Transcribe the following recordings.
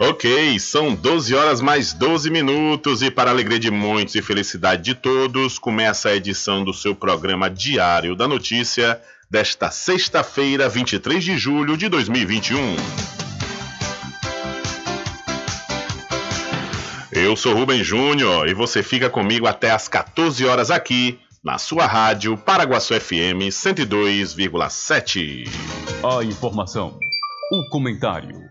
Ok, são 12 horas mais 12 minutos e para alegria de muitos e felicidade de todos, começa a edição do seu programa Diário da Notícia desta sexta-feira, 23 de julho de 2021. Eu sou Rubem Júnior e você fica comigo até às 14 horas aqui na sua rádio Paraguaçu FM 102,7. A informação o comentário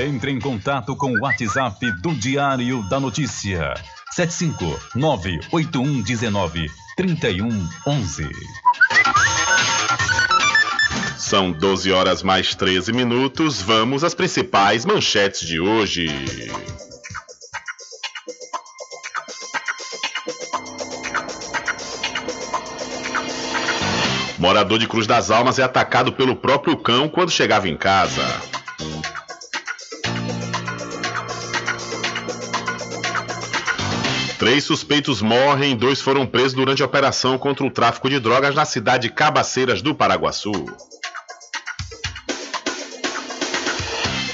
Entre em contato com o WhatsApp do Diário da Notícia. 759-8119-3111. São 12 horas mais 13 minutos. Vamos às principais manchetes de hoje. Morador de Cruz das Almas é atacado pelo próprio cão quando chegava em casa. Três suspeitos morrem dois foram presos durante a operação contra o tráfico de drogas na cidade de Cabaceiras do Paraguaçu.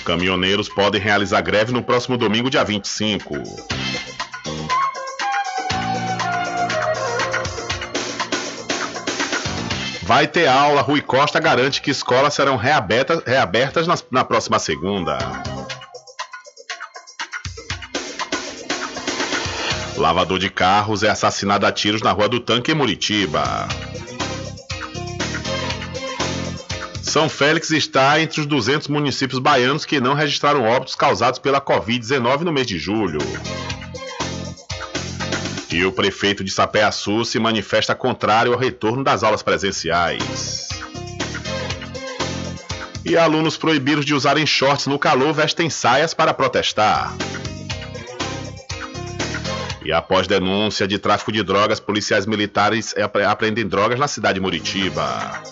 Caminhoneiros podem realizar greve no próximo domingo, dia 25. Vai ter aula. Rui Costa garante que escolas serão reabertas, reabertas na, na próxima segunda. Lavador de carros é assassinado a tiros na Rua do Tanque em Muritiba. São Félix está entre os 200 municípios baianos que não registraram óbitos causados pela Covid-19 no mês de julho. E o prefeito de Sapé-Açu se manifesta contrário ao retorno das aulas presenciais. E alunos proibidos de usarem shorts no calor vestem saias para protestar. E após denúncia de tráfico de drogas, policiais militares apreendem drogas na cidade de Muritiba.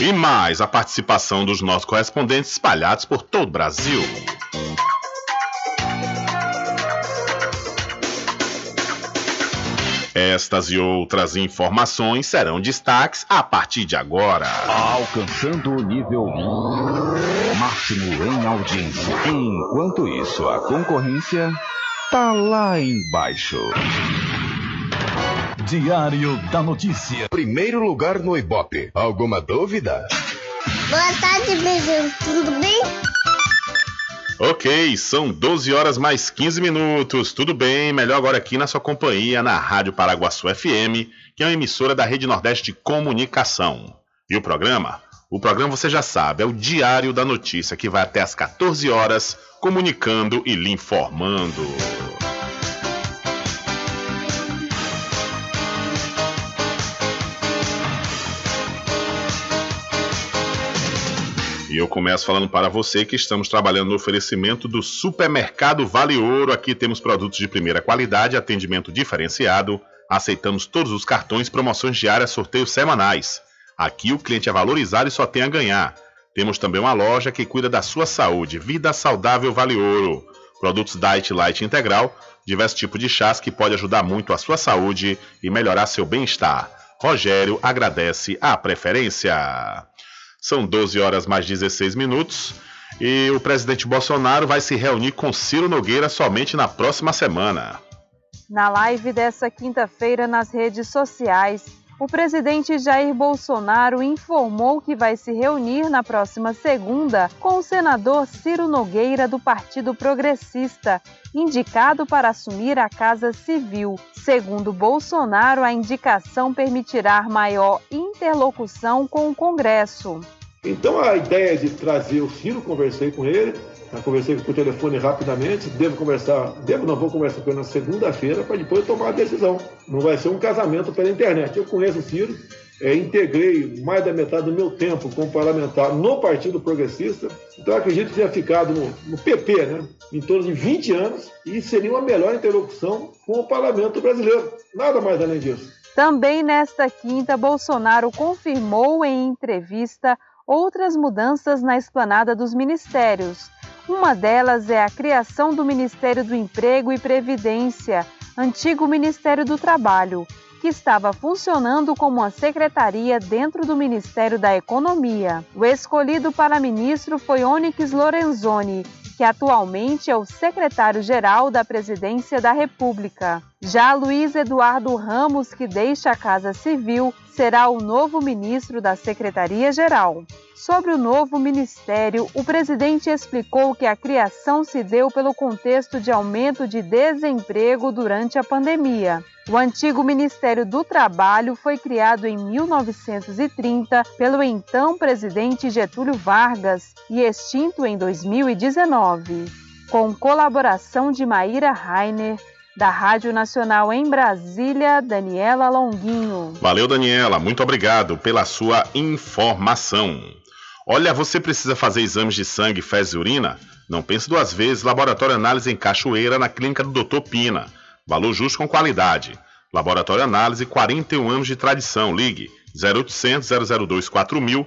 E mais a participação dos nossos correspondentes espalhados por todo o Brasil. Estas e outras informações serão destaques a partir de agora. Alcançando o nível máximo em audiência. Enquanto isso, a concorrência tá lá embaixo. Diário da Notícia. Primeiro lugar no Ibope. Alguma dúvida? Boa tarde, Beijão. Tudo bem? Ok, são 12 horas mais 15 minutos. Tudo bem? Melhor agora aqui na sua companhia, na Rádio Paraguaçu FM, que é uma emissora da Rede Nordeste de Comunicação. E o programa? O programa você já sabe, é o Diário da Notícia, que vai até às 14 horas, comunicando e lhe informando. E eu começo falando para você que estamos trabalhando no oferecimento do Supermercado Vale Ouro. Aqui temos produtos de primeira qualidade, atendimento diferenciado. Aceitamos todos os cartões, promoções diárias, sorteios semanais. Aqui o cliente é valorizado e só tem a ganhar. Temos também uma loja que cuida da sua saúde. Vida Saudável Vale Ouro. Produtos Diet Light Integral, diversos tipos de chás que pode ajudar muito a sua saúde e melhorar seu bem-estar. Rogério agradece a preferência. São 12 horas mais 16 minutos. E o presidente Bolsonaro vai se reunir com Ciro Nogueira somente na próxima semana. Na live dessa quinta-feira nas redes sociais, o presidente Jair Bolsonaro informou que vai se reunir na próxima segunda com o senador Ciro Nogueira, do Partido Progressista, indicado para assumir a Casa Civil. Segundo Bolsonaro, a indicação permitirá maior interlocução com o Congresso. Então a ideia de trazer o Ciro, conversei com ele, conversei por telefone rapidamente, devo conversar, devo não vou conversar com ele na segunda-feira para depois tomar a decisão. Não vai ser um casamento pela internet. Eu conheço o Ciro, é, integrei mais da metade do meu tempo como parlamentar no Partido Progressista, então acredito que tenha ficado no, no, PP, né, em torno de 20 anos, e seria uma melhor interlocução com o parlamento brasileiro. Nada mais além disso. Também nesta quinta, Bolsonaro confirmou em entrevista outras mudanças na esplanada dos ministérios. Uma delas é a criação do Ministério do Emprego e Previdência, antigo Ministério do Trabalho, que estava funcionando como uma secretaria dentro do Ministério da Economia. O escolhido para ministro foi Onyx Lorenzoni, que atualmente é o secretário-geral da Presidência da República. Já Luiz Eduardo Ramos, que deixa a Casa Civil, será o novo ministro da Secretaria-Geral. Sobre o novo ministério, o presidente explicou que a criação se deu pelo contexto de aumento de desemprego durante a pandemia. O antigo Ministério do Trabalho foi criado em 1930 pelo então presidente Getúlio Vargas e extinto em 2019. Com colaboração de Maíra Rainer, da Rádio Nacional em Brasília, Daniela Longuinho. Valeu, Daniela. Muito obrigado pela sua informação. Olha, você precisa fazer exames de sangue, fezes e urina? Não pense duas vezes. Laboratório Análise em Cachoeira, na clínica do Dr. Pina. Valor justo com qualidade. Laboratório Análise, 41 anos de tradição. Ligue 0800 002 4000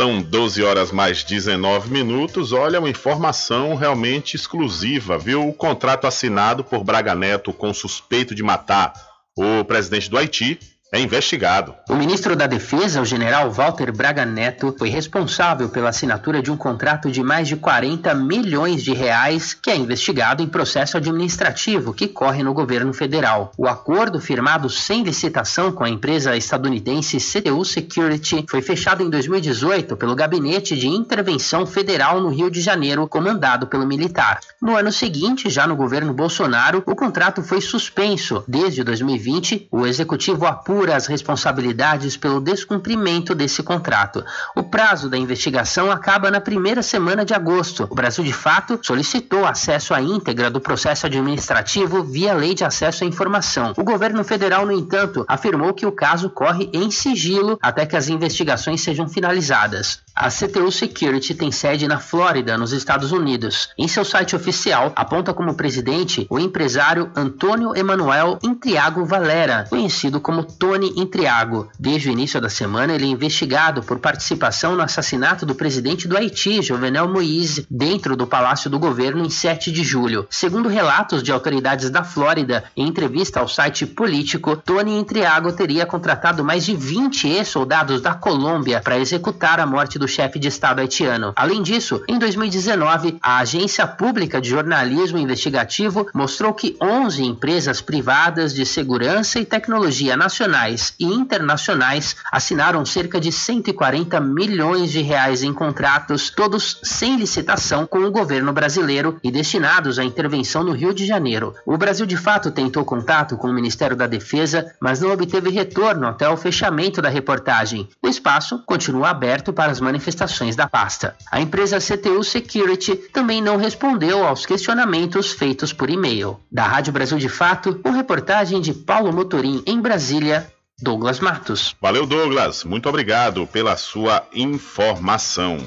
São 12 horas mais 19 minutos. Olha, uma informação realmente exclusiva, viu? O contrato assinado por Braga Neto com suspeito de matar o presidente do Haiti é investigado. O ministro da Defesa, o general Walter Braga Neto, foi responsável pela assinatura de um contrato de mais de 40 milhões de reais que é investigado em processo administrativo que corre no governo federal. O acordo, firmado sem licitação com a empresa estadunidense CTU Security, foi fechado em 2018 pelo Gabinete de Intervenção Federal no Rio de Janeiro, comandado pelo militar. No ano seguinte, já no governo Bolsonaro, o contrato foi suspenso. Desde 2020, o executivo apura as responsabilidades pelo descumprimento desse contrato. O prazo da investigação acaba na primeira semana de agosto. O Brasil, de fato, solicitou acesso à íntegra do processo administrativo via Lei de Acesso à Informação. O governo federal, no entanto, afirmou que o caso corre em sigilo até que as investigações sejam finalizadas. A CTU Security tem sede na Flórida, nos Estados Unidos. Em seu site oficial, aponta como presidente o empresário Antônio Emanuel Intriago Valera, conhecido como Tony Intriago. Desde o início da semana, ele é investigado por participação no assassinato do presidente do Haiti, Jovenel Moïse, dentro do Palácio do Governo em 7 de julho. Segundo relatos de autoridades da Flórida, em entrevista ao site Político, Tony Intriago teria contratado mais de 20 ex-soldados da Colômbia para executar a morte do chefe de Estado haitiano. Além disso, em 2019, a Agência Pública de Jornalismo Investigativo mostrou que 11 empresas privadas de segurança e tecnologia nacionais e internacionais assinaram cerca de 140 milhões de reais em contratos, todos sem licitação com o governo brasileiro e destinados à intervenção no Rio de Janeiro. O Brasil de fato tentou contato com o Ministério da Defesa, mas não obteve retorno até o fechamento da reportagem. O espaço continua aberto para as manifestações da pasta. A empresa CTU Security também não respondeu aos questionamentos feitos por e-mail. Da Rádio Brasil de Fato, com reportagem de Paulo Motorim em Brasília, Douglas Matos. Valeu, Douglas. Muito obrigado pela sua informação.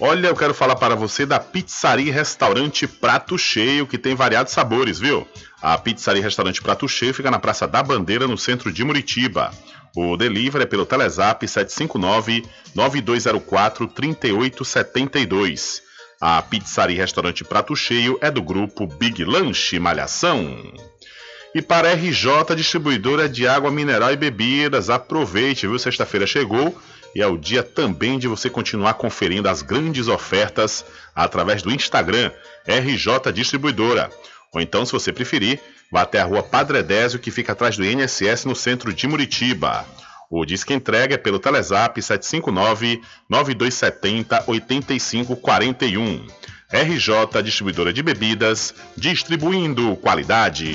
Olha, eu quero falar para você da Pizzaria Restaurante Prato Cheio, que tem variados sabores, viu? A Pizzaria Restaurante Prato Cheio fica na Praça da Bandeira, no centro de Muritiba. O delivery é pelo Telezap 759-9204-3872. A pizzaria restaurante Prato Cheio é do grupo Big Lanche Malhação. E para RJ Distribuidora de Água Mineral e Bebidas, aproveite, viu? Sexta-feira chegou e é o dia também de você continuar conferindo as grandes ofertas através do Instagram RJ Distribuidora. Ou então, se você preferir, Vá até a rua Padre Edésio, que fica atrás do INSS, no centro de Muritiba. O disque entrega é pelo Telezap 759-9270-8541. RJ Distribuidora de Bebidas, distribuindo qualidade.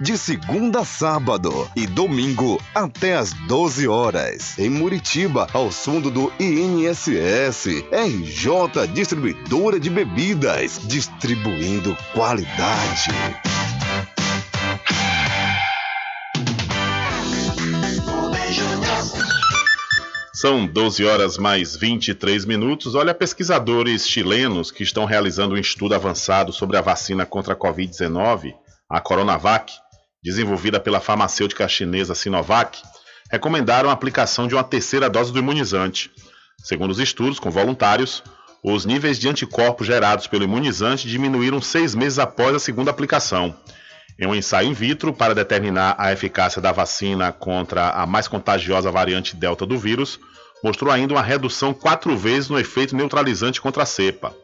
de segunda a sábado e domingo até às 12 horas. Em Muritiba, ao fundo do INSS. RJ Distribuidora de Bebidas, distribuindo qualidade. São 12 horas mais 23 minutos. Olha, pesquisadores chilenos que estão realizando um estudo avançado sobre a vacina contra a Covid-19, a Coronavac, desenvolvida pela farmacêutica chinesa Sinovac, recomendaram a aplicação de uma terceira dose do imunizante. Segundo os estudos com voluntários, os níveis de anticorpos gerados pelo imunizante diminuíram seis meses após a segunda aplicação. Em um ensaio in vitro para determinar a eficácia da vacina contra a mais contagiosa variante Delta do vírus, mostrou ainda uma redução quatro vezes no efeito neutralizante contra a cepa.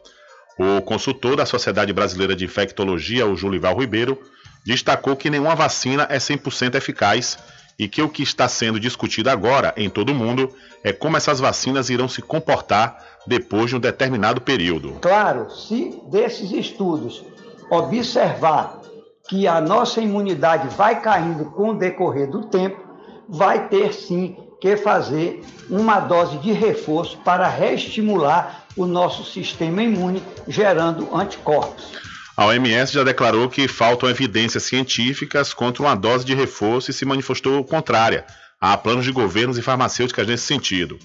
O consultor da Sociedade Brasileira de Infectologia, o Julival Ribeiro, destacou que nenhuma vacina é 100% eficaz e que o que está sendo discutido agora em todo o mundo é como essas vacinas irão se comportar depois de um determinado período. Claro, se desses estudos observar que a nossa imunidade vai caindo com o decorrer do tempo, vai ter sim que fazer uma dose de reforço para reestimular o nosso sistema imune, gerando anticorpos. A OMS já declarou que faltam evidências científicas contra uma dose de reforço e se manifestou contrária. Há planos de governos e farmacêuticas nesse sentido.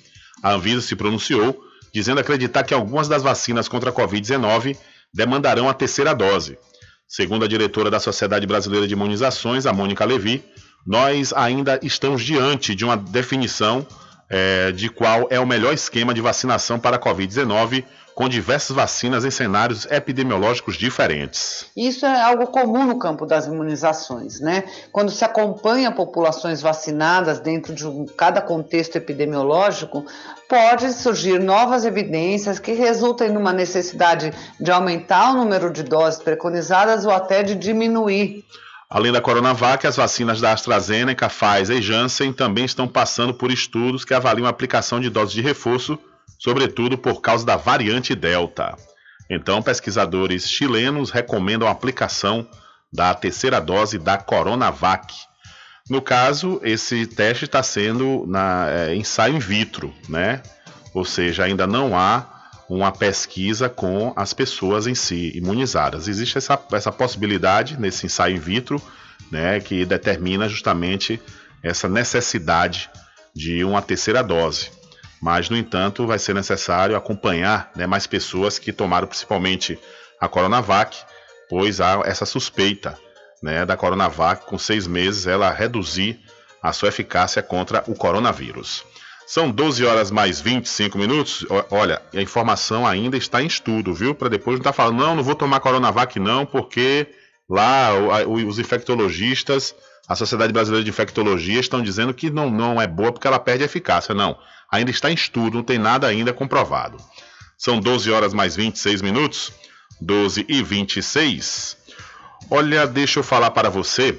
A Anvisa se pronunciou, dizendo acreditar que algumas das vacinas contra a Covid-19 demandarão a terceira dose. Segundo a diretora da Sociedade Brasileira de Imunizações, a Mônica Levi, nós ainda estamos diante de uma definição é, de qual é o melhor esquema de vacinação para a Covid-19, com diversas vacinas em cenários epidemiológicos diferentes. Isso é algo comum no campo das imunizações, né? Quando se acompanha populações vacinadas dentro de um, cada contexto epidemiológico, pode surgir novas evidências que resultem numa necessidade de aumentar o número de doses preconizadas ou até de diminuir. Além da Coronavac, as vacinas da AstraZeneca, Pfizer e Janssen também estão passando por estudos que avaliam a aplicação de doses de reforço, sobretudo por causa da variante Delta. Então, pesquisadores chilenos recomendam a aplicação da terceira dose da Coronavac. No caso, esse teste está sendo na é, ensaio in vitro, né? Ou seja, ainda não há uma pesquisa com as pessoas em si imunizadas. Existe essa, essa possibilidade nesse ensaio in vitro, né, que determina justamente essa necessidade de uma terceira dose. Mas, no entanto, vai ser necessário acompanhar né, mais pessoas que tomaram principalmente a Coronavac, pois há essa suspeita né, da Coronavac, com seis meses, ela reduzir a sua eficácia contra o coronavírus. São 12 horas mais 25 minutos. Olha, a informação ainda está em estudo, viu? Para depois não estar tá falando, não, não vou tomar Coronavac não, porque lá os infectologistas, a Sociedade Brasileira de Infectologia estão dizendo que não, não é boa porque ela perde eficácia. Não, ainda está em estudo, não tem nada ainda comprovado. São 12 horas mais 26 minutos, 12 e 26. Olha, deixa eu falar para você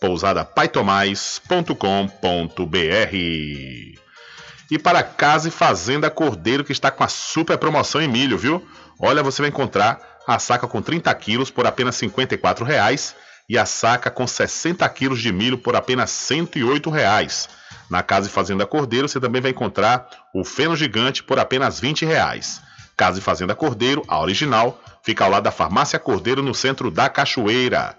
pousadapaitomais.com.br. E para Casa e Fazenda Cordeiro, que está com a super promoção em milho, viu? Olha, você vai encontrar a saca com 30 quilos por apenas 54 reais e a saca com 60 quilos de milho por apenas 108 reais. Na Casa e Fazenda Cordeiro, você também vai encontrar o feno gigante por apenas 20 reais. Casa e Fazenda Cordeiro, a original, fica ao lado da Farmácia Cordeiro, no centro da Cachoeira.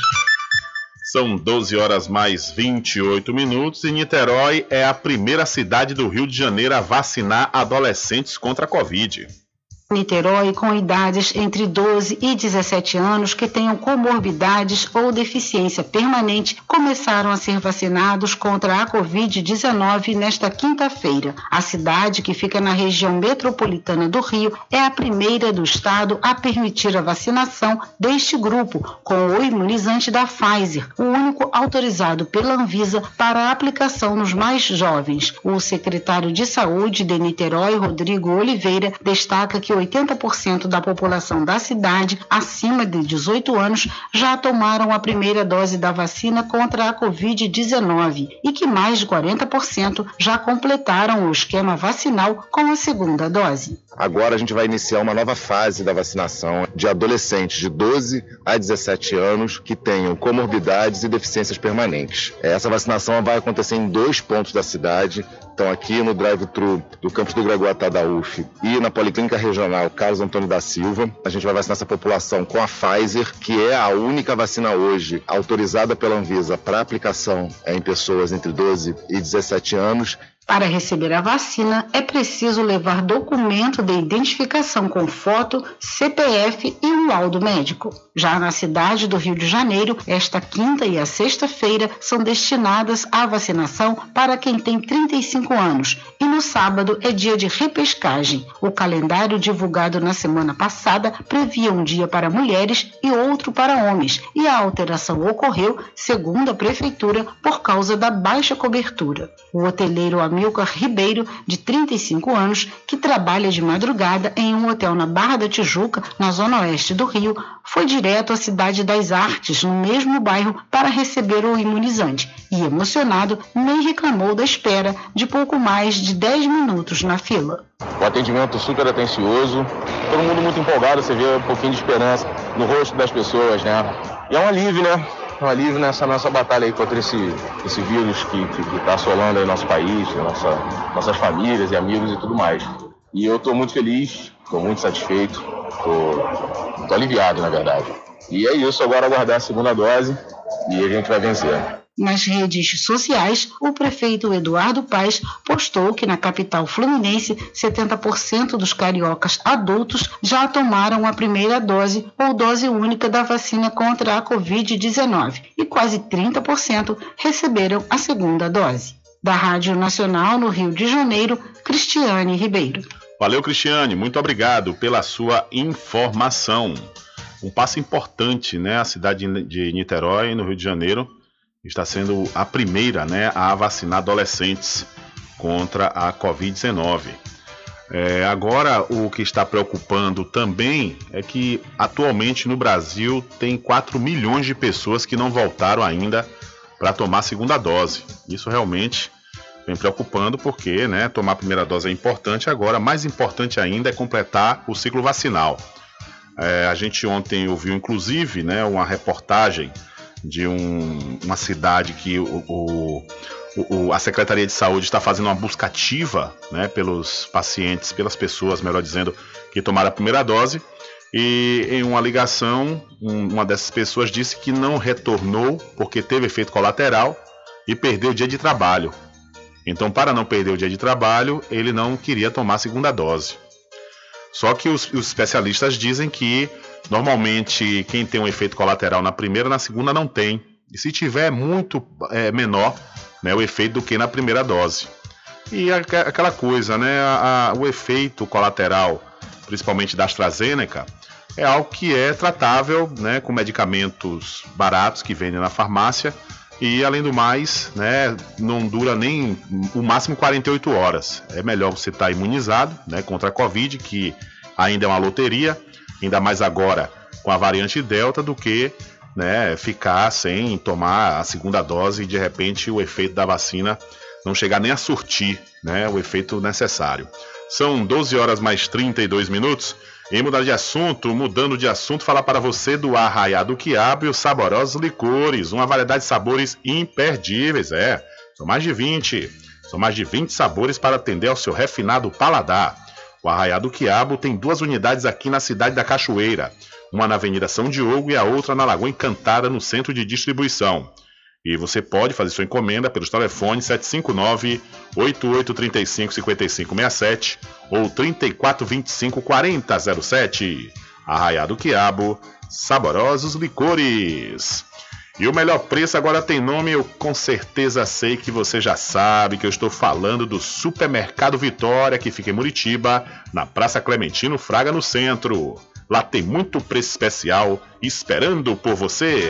São 12 horas mais 28 minutos e Niterói é a primeira cidade do Rio de Janeiro a vacinar adolescentes contra a Covid. Niterói com idades entre 12 e 17 anos que tenham comorbidades ou deficiência permanente começaram a ser vacinados contra a Covid-19 nesta quinta-feira. A cidade, que fica na região metropolitana do Rio, é a primeira do estado a permitir a vacinação deste grupo com o imunizante da Pfizer, o único autorizado pela Anvisa para aplicação nos mais jovens. O secretário de Saúde de Niterói, Rodrigo Oliveira, destaca que 80% da população da cidade acima de 18 anos já tomaram a primeira dose da vacina contra a Covid-19 e que mais de 40% já completaram o esquema vacinal com a segunda dose. Agora a gente vai iniciar uma nova fase da vacinação de adolescentes de 12 a 17 anos que tenham comorbidades e deficiências permanentes. Essa vacinação vai acontecer em dois pontos da cidade, então aqui no drive-thru do campus do Gregoatá da UF e na Policlínica Regional Carlos Antônio da Silva. A gente vai vacinar essa população com a Pfizer, que é a única vacina hoje autorizada pela Anvisa para aplicação em pessoas entre 12 e 17 anos para receber a vacina, é preciso levar documento de identificação com foto, CPF e um laudo médico. Já na cidade do Rio de Janeiro, esta quinta e a sexta-feira são destinadas à vacinação para quem tem 35 anos e no sábado é dia de repescagem. O calendário divulgado na semana passada previa um dia para mulheres e outro para homens, e a alteração ocorreu, segundo a prefeitura, por causa da baixa cobertura. O hoteleiro Amilcar Ribeiro, de 35 anos, que trabalha de madrugada em um hotel na Barra da Tijuca, na zona oeste do Rio, foi direto à Cidade das Artes, no mesmo bairro, para receber o imunizante e, emocionado, nem reclamou da espera de pouco mais de 10 minutos na fila. O atendimento super atencioso, todo mundo muito empolgado, você vê um pouquinho de esperança no rosto das pessoas, né? E é um alívio, né? um alívio nessa nossa batalha aí contra esse, esse vírus que está assolando aí nosso país, nossa, nossas famílias e amigos e tudo mais. E eu estou muito feliz, estou muito satisfeito, estou aliviado, na verdade. E é isso, agora aguardar a segunda dose e a gente vai vencer. Nas redes sociais, o prefeito Eduardo Paes postou que na capital fluminense, 70% dos cariocas adultos já tomaram a primeira dose ou dose única da vacina contra a Covid-19 e quase 30% receberam a segunda dose. Da Rádio Nacional no Rio de Janeiro, Cristiane Ribeiro. Valeu, Cristiane, muito obrigado pela sua informação. Um passo importante, né? A cidade de Niterói, no Rio de Janeiro, está sendo a primeira né, a vacinar adolescentes contra a Covid-19. É, agora, o que está preocupando também é que atualmente no Brasil tem 4 milhões de pessoas que não voltaram ainda para tomar a segunda dose. Isso realmente vem preocupando porque né, tomar a primeira dose é importante, agora mais importante ainda é completar o ciclo vacinal. É, a gente ontem ouviu inclusive né, uma reportagem de um, uma cidade que o, o, o, a Secretaria de Saúde está fazendo uma busca ativa né, pelos pacientes, pelas pessoas, melhor dizendo, que tomaram a primeira dose. E em uma ligação, um, uma dessas pessoas disse que não retornou porque teve efeito colateral e perder o dia de trabalho. Então, para não perder o dia de trabalho, ele não queria tomar a segunda dose. Só que os, os especialistas dizem que normalmente quem tem um efeito colateral na primeira, na segunda não tem. E se tiver muito é, menor né, o efeito do que na primeira dose. E aquela coisa, né? A, a, o efeito colateral, principalmente da AstraZeneca, é algo que é tratável né, com medicamentos baratos que vendem na farmácia e além do mais, né, não dura nem o máximo 48 horas. É melhor você estar tá imunizado né, contra a Covid, que ainda é uma loteria, ainda mais agora com a variante Delta, do que né, ficar sem tomar a segunda dose e de repente o efeito da vacina não chegar nem a surtir né, o efeito necessário. São 12 horas mais 32 minutos. Em mudar de assunto, mudando de assunto, falar para você do Arraiado Quiabo e os saborosos licores, uma variedade de sabores imperdíveis, é. São mais de 20. São mais de 20 sabores para atender ao seu refinado paladar. O Arraiado Quiabo tem duas unidades aqui na cidade da Cachoeira, uma na Avenida São Diogo e a outra na Lagoa Encantada, no centro de distribuição. E você pode fazer sua encomenda pelos telefones 759-8835-5567 ou 3425-4007. Arraiado Quiabo, saborosos licores. E o melhor preço agora tem nome, eu com certeza sei que você já sabe que eu estou falando do Supermercado Vitória, que fica em Muritiba, na Praça Clementino Fraga, no centro. Lá tem muito preço especial esperando por você.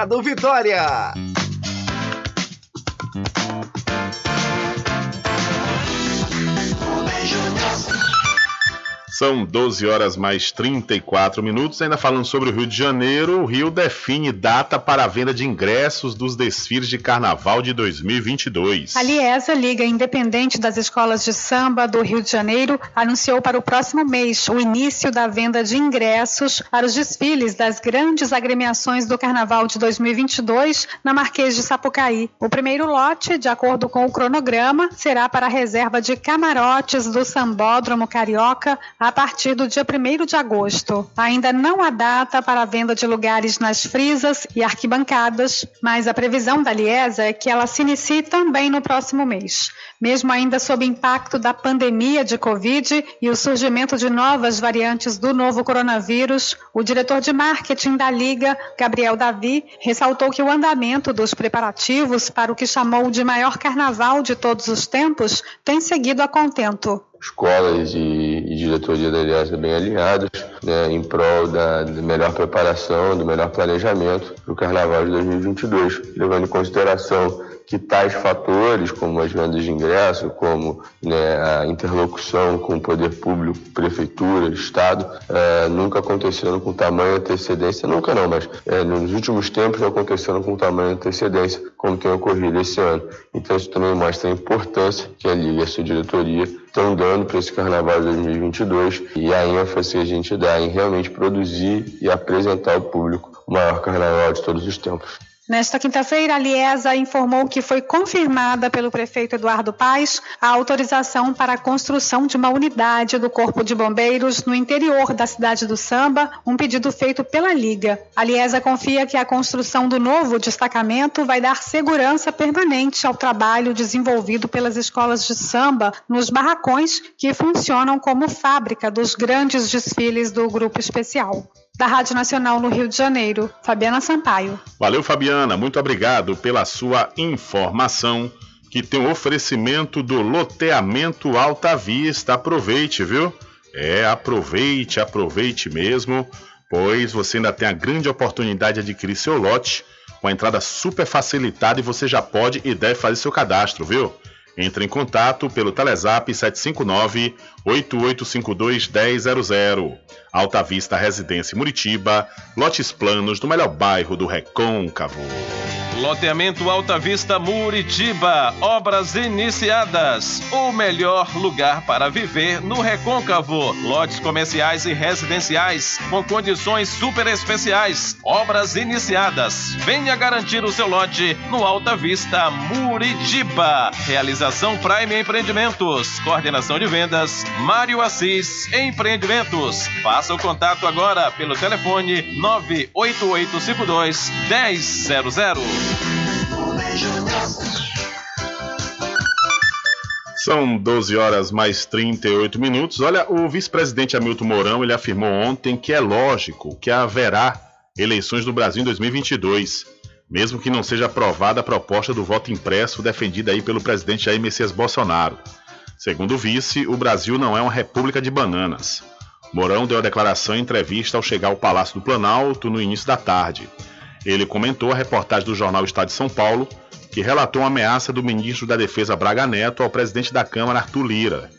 Mercado Vitória. São 12 horas mais 34 minutos. Ainda falando sobre o Rio de Janeiro, o Rio define data para a venda de ingressos dos desfiles de carnaval de 2022. A Liesa, Liga Independente das Escolas de Samba do Rio de Janeiro, anunciou para o próximo mês o início da venda de ingressos para os desfiles das grandes agremiações do carnaval de 2022 na Marquês de Sapucaí. O primeiro lote, de acordo com o cronograma, será para a reserva de camarotes do Sambódromo Carioca a a partir do dia 1 de agosto. Ainda não há data para a venda de lugares nas frisas e arquibancadas, mas a previsão da Liesa é que ela se inicie também no próximo mês. Mesmo ainda sob impacto da pandemia de Covid e o surgimento de novas variantes do novo coronavírus, o diretor de marketing da Liga, Gabriel Davi, ressaltou que o andamento dos preparativos para o que chamou de maior carnaval de todos os tempos tem seguido a contento escolas e, e diretoria da Aliança bem alinhados né, em prol da, da, melhor preparação, do melhor planejamento para o Carnaval de 2022, levando em consideração que tais fatores, como as vendas de ingresso, como né, a interlocução com o poder público, prefeitura, Estado, é, nunca aconteceram com tamanha antecedência, nunca não, mas é, nos últimos tempos aconteceram com tamanha antecedência, como tem ocorrido esse ano. Então isso também mostra a importância que a Liga e a sua diretoria estão dando para esse Carnaval de 2022 e a ênfase que a gente dá em realmente produzir e apresentar ao público o maior Carnaval de todos os tempos. Nesta quinta-feira, a Liesa informou que foi confirmada pelo prefeito Eduardo Paes a autorização para a construção de uma unidade do Corpo de Bombeiros no interior da cidade do Samba, um pedido feito pela Liga. A Liesa confia que a construção do novo destacamento vai dar segurança permanente ao trabalho desenvolvido pelas escolas de samba nos barracões que funcionam como fábrica dos grandes desfiles do grupo especial da Rádio Nacional no Rio de Janeiro, Fabiana Sampaio. Valeu, Fabiana. Muito obrigado pela sua informação. Que tem um oferecimento do loteamento Alta Vista. Aproveite, viu? É, aproveite, aproveite mesmo, pois você ainda tem a grande oportunidade de adquirir seu lote com a entrada super facilitada e você já pode e deve fazer seu cadastro, viu? Entre em contato pelo Telezap 759-8852-1000. Alta Vista Residência Muritiba, lotes planos do melhor bairro do Recôncavo. Loteamento Alta Vista Muritiba, obras iniciadas. O melhor lugar para viver no Recôncavo. Lotes comerciais e residenciais com condições super especiais. Obras iniciadas. Venha garantir o seu lote no Alta Vista Muritiba. Realização Prime Empreendimentos. Coordenação de vendas Mário Assis Empreendimentos. Faça o contato agora pelo telefone 98852 1000. São 12 horas mais 38 minutos. Olha, o vice-presidente Hamilton Mourão ele afirmou ontem que é lógico que haverá eleições do Brasil em 2022, mesmo que não seja aprovada a proposta do voto impresso defendida aí pelo presidente Jair Messias Bolsonaro. Segundo o vice, o Brasil não é uma república de bananas. Mourão deu a declaração em entrevista ao chegar ao Palácio do Planalto no início da tarde. Ele comentou a reportagem do jornal Estado de São Paulo, que relatou uma ameaça do ministro da Defesa Braga Neto ao presidente da Câmara Arthur Lira.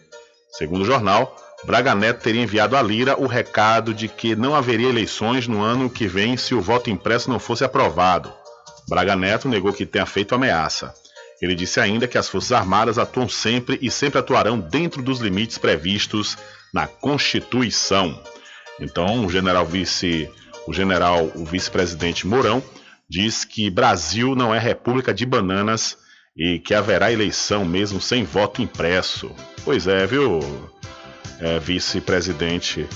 Segundo o jornal, Braga Neto teria enviado a Lira o recado de que não haveria eleições no ano que vem se o voto impresso não fosse aprovado. Braga Neto negou que tenha feito ameaça. Ele disse ainda que as Forças Armadas atuam sempre e sempre atuarão dentro dos limites previstos na Constituição. Então, o general vice o general, o vice-presidente Mourão, diz que Brasil não é república de bananas e que haverá eleição mesmo sem voto impresso. Pois é, viu, é, vice-presidente?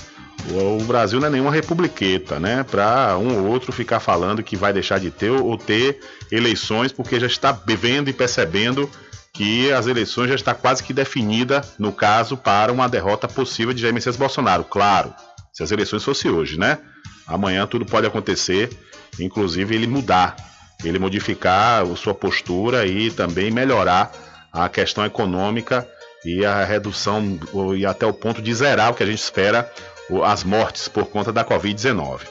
O, Brasil não é nenhuma republiqueta, né? Para um ou outro ficar falando que vai deixar de ter ou ter eleições porque já está vendo e percebendo que as eleições já está quase que definida, no caso, para uma derrota possível de Jair Messias Bolsonaro. Claro, se as eleições fossem hoje, né? Amanhã tudo pode acontecer, inclusive ele mudar, ele modificar sua postura e também melhorar a questão econômica e a redução e até o ponto de zerar o que a gente espera as mortes por conta da Covid-19.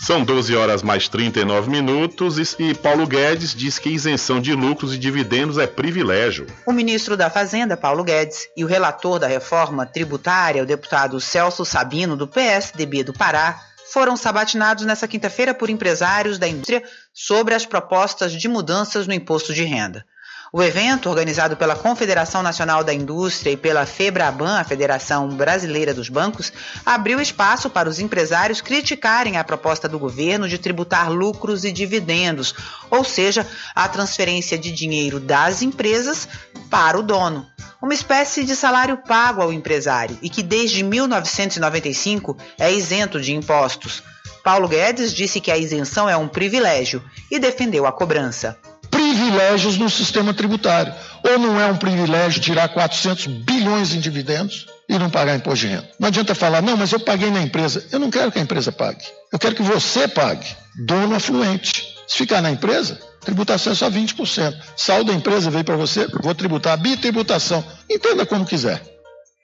São 12 horas mais 39 minutos e Paulo Guedes diz que isenção de lucros e dividendos é privilégio. O ministro da Fazenda, Paulo Guedes, e o relator da reforma tributária, o deputado Celso Sabino, do PSDB do Pará, foram sabatinados nesta quinta-feira por empresários da indústria sobre as propostas de mudanças no imposto de renda. O evento, organizado pela Confederação Nacional da Indústria e pela FEBRABAN, a Federação Brasileira dos Bancos, abriu espaço para os empresários criticarem a proposta do governo de tributar lucros e dividendos, ou seja, a transferência de dinheiro das empresas para o dono. Uma espécie de salário pago ao empresário e que desde 1995 é isento de impostos. Paulo Guedes disse que a isenção é um privilégio e defendeu a cobrança privilégios no sistema tributário. Ou não é um privilégio tirar 400 bilhões em dividendos e não pagar imposto de renda. Não adianta falar, não, mas eu paguei na empresa. Eu não quero que a empresa pague. Eu quero que você pague. Dono afluente. Se ficar na empresa, tributação é só 20%. Saldo da empresa veio para você, vou tributar a bitributação. Entenda como quiser.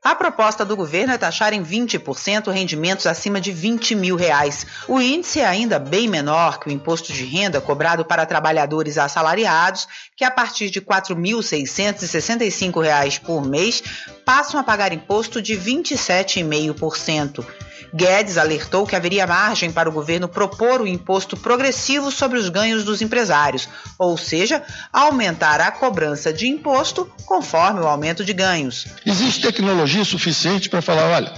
A proposta do governo é taxar em 20% rendimentos acima de 20 mil reais. O índice é ainda bem menor que o imposto de renda cobrado para trabalhadores assalariados, que a partir de R$ 4.665 por mês passam a pagar imposto de 27,5%. Guedes alertou que haveria margem para o governo propor o imposto progressivo sobre os ganhos dos empresários, ou seja, aumentar a cobrança de imposto conforme o aumento de ganhos. Existe tecnologia suficiente para falar: olha,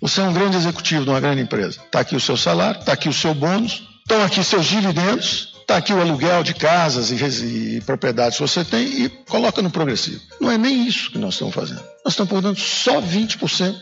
você é um grande executivo de uma grande empresa, está aqui o seu salário, está aqui o seu bônus, estão aqui seus dividendos. Está aqui o aluguel de casas e, e, propriedades que você tem e coloca no progressivo. Não é nem isso que nós estamos fazendo. Nós estamos pagando só 20%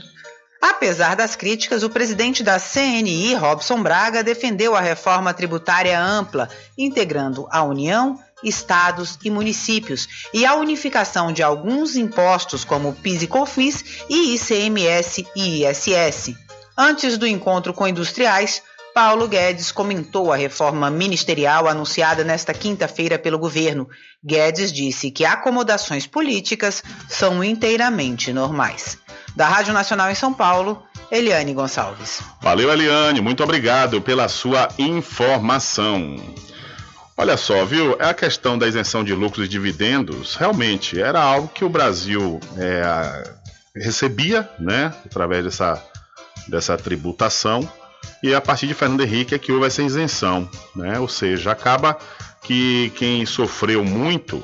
Apesar das críticas, o presidente da CNI, Robson Braga, defendeu a reforma tributária ampla, integrando a União, estados e municípios, e a unificação de alguns impostos como PIS e COFINS e ICMS e ISS. Antes do encontro com industriais, Paulo Guedes comentou a reforma ministerial anunciada nesta quinta-feira pelo governo. Guedes disse que acomodações políticas são inteiramente normais. Da Rádio Nacional em São Paulo, Eliane Gonçalves. Valeu, Eliane, muito obrigado pela sua informação. Olha só, viu? É a questão da isenção de lucros e dividendos realmente era algo que o Brasil é, recebia, né, através dessa, dessa tributação, e a partir de Fernando Henrique é que houve essa isenção, né? Ou seja, acaba que quem sofreu muito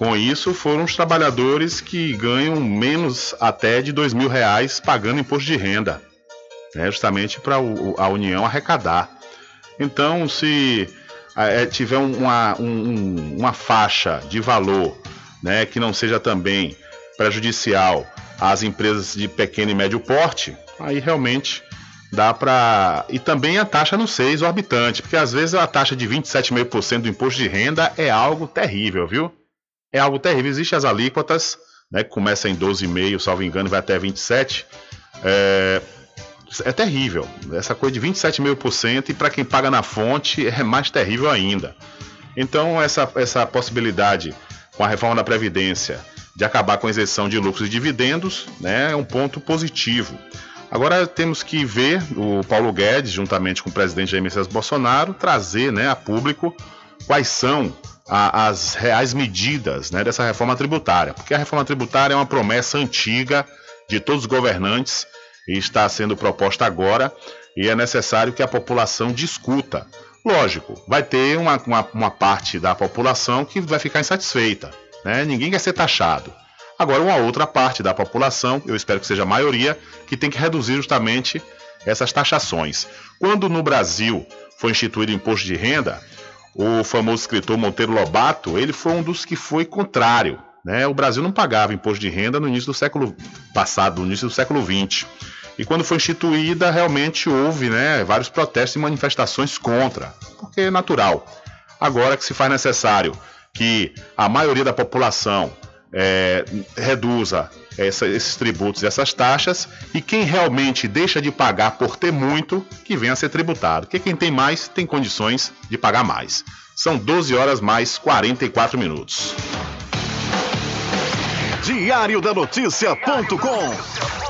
com isso foram os trabalhadores que ganham menos até de dois mil reais pagando imposto de renda, né? justamente para a União arrecadar. Então, se é, tiver uma, um, uma faixa de valor né, que não seja também prejudicial às empresas de pequeno e médio porte, aí realmente dá para. E também a taxa não ser exorbitante, porque às vezes a taxa de 27,5% do imposto de renda é algo terrível, viu? É algo terrível. Existem as alíquotas, né, que começa em 12,5%, salvo engano, vai até 27%. É, é terrível. Essa coisa de 27,5% e para quem paga na fonte é mais terrível ainda. Então, essa, essa possibilidade com a reforma da Previdência de acabar com a isenção de lucros e dividendos né, é um ponto positivo. Agora temos que ver o Paulo Guedes, juntamente com o presidente Jair Messias Bolsonaro, trazer né, a público quais são a, as reais medidas né, dessa reforma tributária. Porque a reforma tributária é uma promessa antiga de todos os governantes e está sendo proposta agora e é necessário que a população discuta. Lógico, vai ter uma, uma, uma parte da população que vai ficar insatisfeita, né? ninguém quer ser taxado. Agora, uma outra parte da população, eu espero que seja a maioria, que tem que reduzir justamente essas taxações. Quando no Brasil foi instituído o imposto de renda, o famoso escritor Monteiro Lobato, ele foi um dos que foi contrário. Né? O Brasil não pagava imposto de renda no início do século passado, no início do século XX. E quando foi instituída, realmente houve né, vários protestos e manifestações contra, porque é natural. Agora que se faz necessário que a maioria da população é, reduza essa, esses tributos essas taxas, e quem realmente deixa de pagar por ter muito, que venha a ser tributado. Porque quem tem mais tem condições de pagar mais. São 12 horas mais 44 minutos. Diário da Notícia.com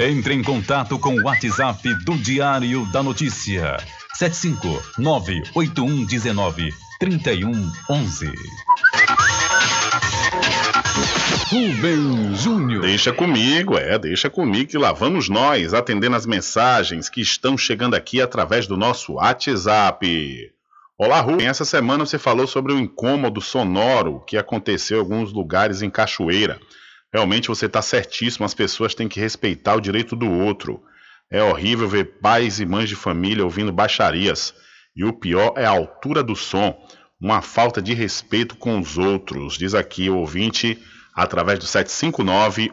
Entre em contato com o WhatsApp do Diário da Notícia. 759-8119-3111. Rubem Júnior. Deixa comigo, é, deixa comigo que lá vamos nós atendendo as mensagens que estão chegando aqui através do nosso WhatsApp. Olá, Rubem. Essa semana você falou sobre o incômodo sonoro que aconteceu em alguns lugares em Cachoeira. Realmente você está certíssimo, as pessoas têm que respeitar o direito do outro. É horrível ver pais e mães de família ouvindo baixarias. E o pior é a altura do som, uma falta de respeito com os outros, diz aqui o ouvinte através do 759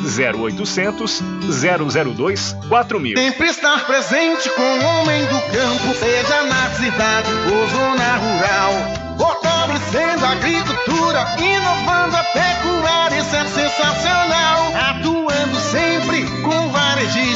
0800 002 4000. Sempre estar presente com o homem do campo, seja na cidade ou zona rural. Fortalecendo a agricultura, inovando a pecuária, isso é sensacional. Atuando sempre com varejista com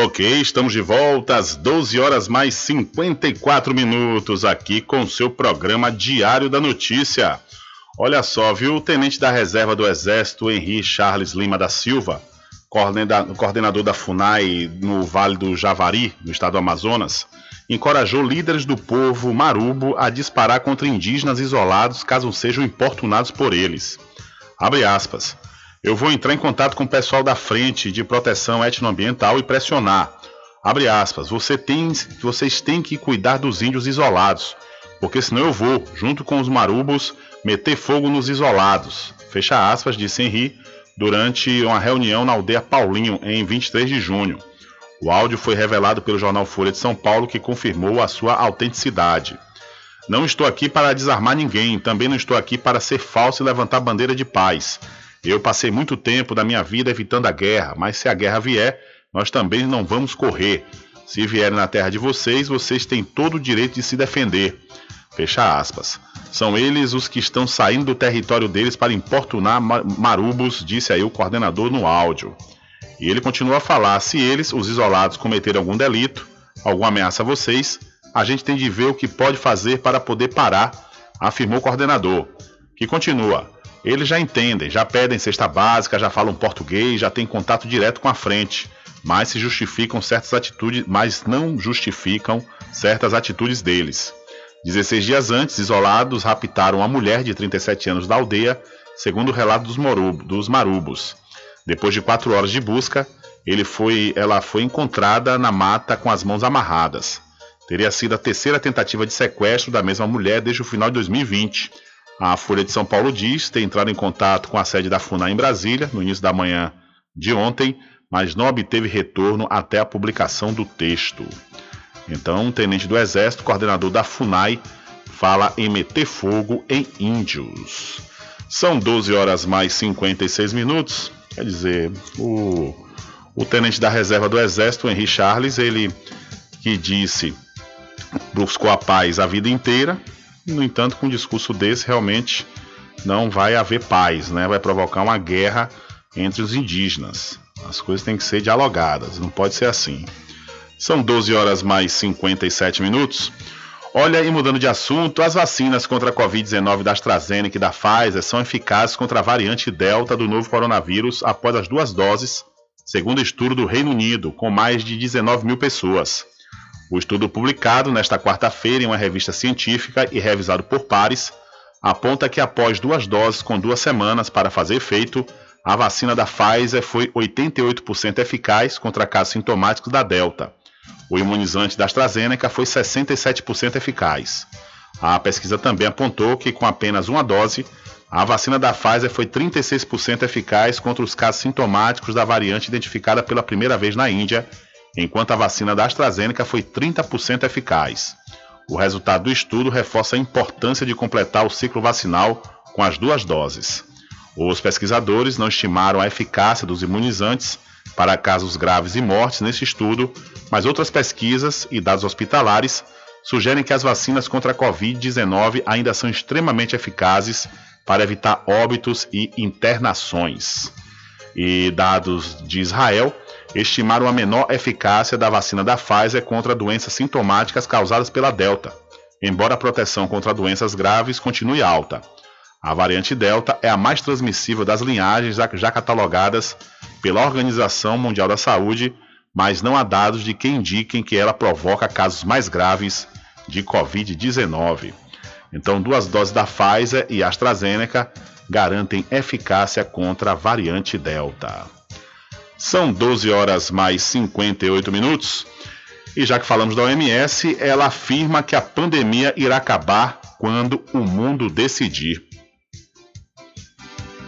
Ok, estamos de volta às 12 horas mais 54 minutos aqui com seu programa Diário da Notícia. Olha só, viu? O tenente da reserva do Exército, Henri Charles Lima da Silva, coordenador da FUNAI no Vale do Javari, no estado do Amazonas, encorajou líderes do povo marubo a disparar contra indígenas isolados caso sejam importunados por eles. Abre aspas. Eu vou entrar em contato com o pessoal da frente de proteção etnoambiental e pressionar. Abre aspas. Você tem, vocês têm que cuidar dos índios isolados, porque senão eu vou, junto com os marubos, meter fogo nos isolados. Fecha aspas, disse Henri durante uma reunião na aldeia Paulinho em 23 de junho. O áudio foi revelado pelo jornal Folha de São Paulo, que confirmou a sua autenticidade. Não estou aqui para desarmar ninguém, também não estou aqui para ser falso e levantar bandeira de paz. Eu passei muito tempo da minha vida evitando a guerra, mas se a guerra vier, nós também não vamos correr. Se vierem na terra de vocês, vocês têm todo o direito de se defender. Fecha aspas. São eles os que estão saindo do território deles para importunar marubos, disse aí o coordenador no áudio. E ele continua a falar: se eles, os isolados, cometerem algum delito, alguma ameaça a vocês, a gente tem de ver o que pode fazer para poder parar, afirmou o coordenador. Que continua: eles já entendem, já pedem cesta básica, já falam português, já têm contato direto com a frente, mas se justificam certas atitudes, mas não justificam certas atitudes deles. 16 dias antes, isolados raptaram uma mulher de 37 anos da aldeia, segundo o relato dos, morubo, dos marubos. Depois de quatro horas de busca, foi, ela foi encontrada na mata com as mãos amarradas. Teria sido a terceira tentativa de sequestro da mesma mulher desde o final de 2020. A Folha de São Paulo diz ter entrado em contato com a sede da FUNAI em Brasília no início da manhã de ontem, mas não obteve retorno até a publicação do texto. Então, um tenente do Exército, coordenador da FUNAI, fala em meter fogo em índios. São 12 horas mais 56 minutos. Quer dizer, o, o tenente da reserva do Exército, Henry Charles, ele que disse buscou a paz a vida inteira, no entanto, com um discurso desse, realmente não vai haver paz, né? Vai provocar uma guerra entre os indígenas. As coisas têm que ser dialogadas, não pode ser assim. São 12 horas mais 57 minutos. Olha, e mudando de assunto, as vacinas contra a Covid-19 da AstraZeneca e da Pfizer são eficazes contra a variante Delta do novo coronavírus após as duas doses, segundo estudo do Reino Unido, com mais de 19 mil pessoas. O estudo publicado nesta quarta-feira em uma revista científica e revisado por pares aponta que após duas doses com duas semanas para fazer efeito, a vacina da Pfizer foi 88% eficaz contra casos sintomáticos da Delta. O imunizante da AstraZeneca foi 67% eficaz. A pesquisa também apontou que com apenas uma dose, a vacina da Pfizer foi 36% eficaz contra os casos sintomáticos da variante identificada pela primeira vez na Índia, enquanto a vacina da AstraZeneca foi 30% eficaz. O resultado do estudo reforça a importância de completar o ciclo vacinal com as duas doses. Os pesquisadores não estimaram a eficácia dos imunizantes para casos graves e mortes nesse estudo, mas outras pesquisas e dados hospitalares sugerem que as vacinas contra a Covid-19 ainda são extremamente eficazes para evitar óbitos e internações. E dados de Israel estimaram a menor eficácia da vacina da Pfizer contra doenças sintomáticas causadas pela Delta, embora a proteção contra doenças graves continue alta. A variante Delta é a mais transmissível das linhagens já catalogadas pela Organização Mundial da Saúde, mas não há dados de que indiquem que ela provoca casos mais graves de Covid-19. Então, duas doses da Pfizer e AstraZeneca garantem eficácia contra a variante Delta. São 12 horas mais 58 minutos. E já que falamos da OMS, ela afirma que a pandemia irá acabar quando o mundo decidir.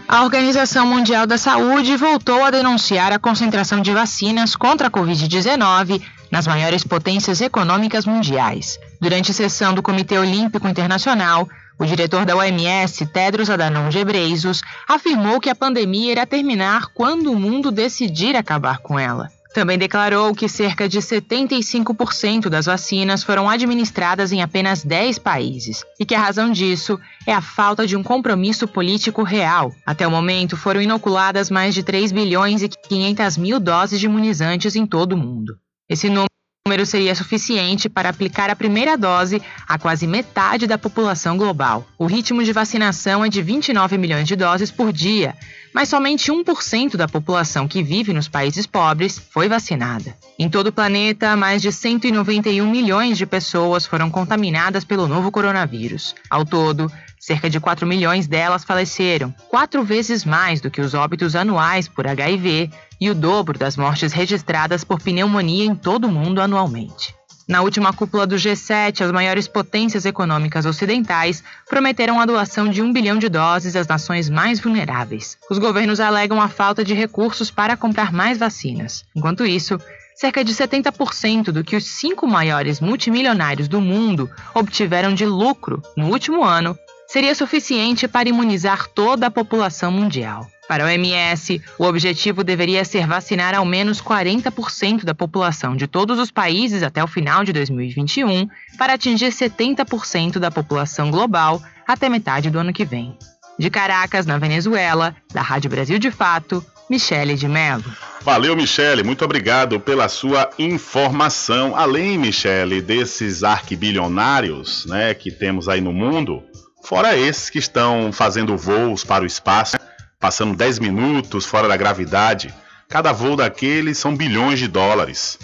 A Organização Mundial da Saúde voltou a denunciar a concentração de vacinas contra a Covid-19 nas maiores potências econômicas mundiais. Durante a sessão do Comitê Olímpico Internacional, o diretor da OMS, Tedros Adhanom Ghebreyesus, afirmou que a pandemia irá terminar quando o mundo decidir acabar com ela. Também declarou que cerca de 75% das vacinas foram administradas em apenas 10 países e que a razão disso é a falta de um compromisso político real. Até o momento, foram inoculadas mais de 3 bilhões e 500 mil doses de imunizantes em todo o mundo. Esse número número seria suficiente para aplicar a primeira dose a quase metade da população global. O ritmo de vacinação é de 29 milhões de doses por dia, mas somente 1% da população que vive nos países pobres foi vacinada. Em todo o planeta, mais de 191 milhões de pessoas foram contaminadas pelo novo coronavírus. Ao todo, Cerca de 4 milhões delas faleceram, quatro vezes mais do que os óbitos anuais por HIV e o dobro das mortes registradas por pneumonia em todo o mundo anualmente. Na última cúpula do G7, as maiores potências econômicas ocidentais prometeram a doação de um bilhão de doses às nações mais vulneráveis. Os governos alegam a falta de recursos para comprar mais vacinas. Enquanto isso, cerca de 70% do que os cinco maiores multimilionários do mundo obtiveram de lucro no último ano seria suficiente para imunizar toda a população mundial. Para a OMS, o objetivo deveria ser vacinar ao menos 40% da população de todos os países até o final de 2021, para atingir 70% da população global até metade do ano que vem. De Caracas, na Venezuela, da Rádio Brasil de Fato, Michele de Mello. Valeu, Michele. Muito obrigado pela sua informação. Além, Michele, desses arquibilionários né, que temos aí no mundo, Fora esses que estão fazendo voos para o espaço, passando 10 minutos fora da gravidade. Cada voo daquele são bilhões de dólares.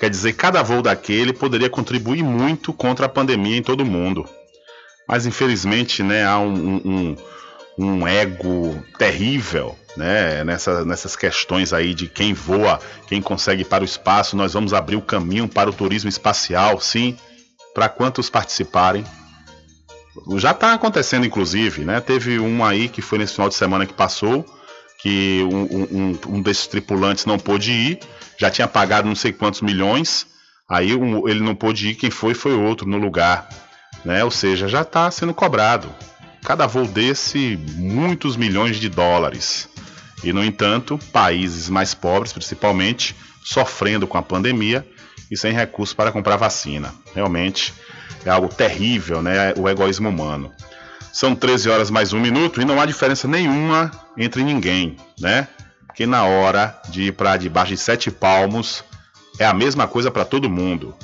Quer dizer, cada voo daquele poderia contribuir muito contra a pandemia em todo o mundo. Mas infelizmente, né, há um, um, um ego terrível né, nessa, nessas questões aí de quem voa, quem consegue ir para o espaço. Nós vamos abrir o caminho para o turismo espacial, sim, para quantos participarem. Já está acontecendo, inclusive, né? Teve um aí que foi nesse final de semana que passou, que um, um, um desses tripulantes não pôde ir, já tinha pagado não sei quantos milhões, aí um, ele não pôde ir, quem foi foi outro no lugar, né? Ou seja, já está sendo cobrado. Cada voo desse, muitos milhões de dólares. E, no entanto, países mais pobres, principalmente, sofrendo com a pandemia e sem recursos para comprar vacina. Realmente é algo terrível, né? O egoísmo humano. São 13 horas mais um minuto e não há diferença nenhuma entre ninguém, né? Porque na hora de ir para debaixo de sete palmos é a mesma coisa para todo mundo.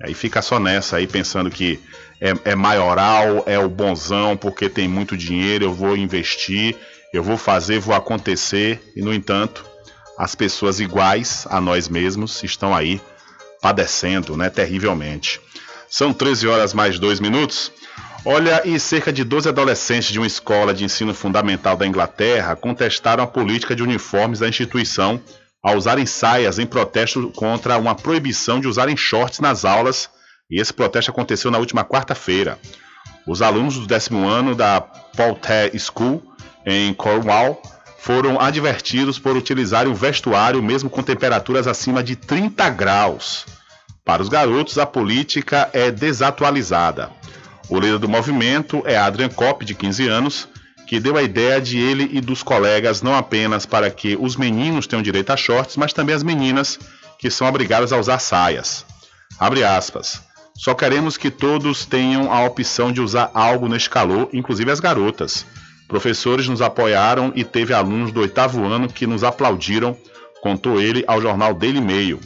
Aí fica só nessa aí pensando que é, é maioral, é o bonzão porque tem muito dinheiro, eu vou investir, eu vou fazer, vou acontecer e no entanto as pessoas iguais a nós mesmos estão aí padecendo, né, terrivelmente. São 13 horas mais 2 minutos. Olha, e cerca de 12 adolescentes de uma escola de ensino fundamental da Inglaterra contestaram a política de uniformes da instituição ao usarem saias em protesto contra uma proibição de usarem shorts nas aulas, e esse protesto aconteceu na última quarta-feira. Os alunos do décimo ano da Paultare School, em Cornwall, foram advertidos por utilizarem o vestuário mesmo com temperaturas acima de 30 graus. Para os garotos, a política é desatualizada. O líder do movimento é Adrian Kopp, de 15 anos, que deu a ideia de ele e dos colegas não apenas para que os meninos tenham direito a shorts, mas também as meninas, que são obrigadas a usar saias. Abre aspas. Só queremos que todos tenham a opção de usar algo neste calor, inclusive as garotas. Professores nos apoiaram e teve alunos do oitavo ano que nos aplaudiram, contou ele ao jornal Daily Mail.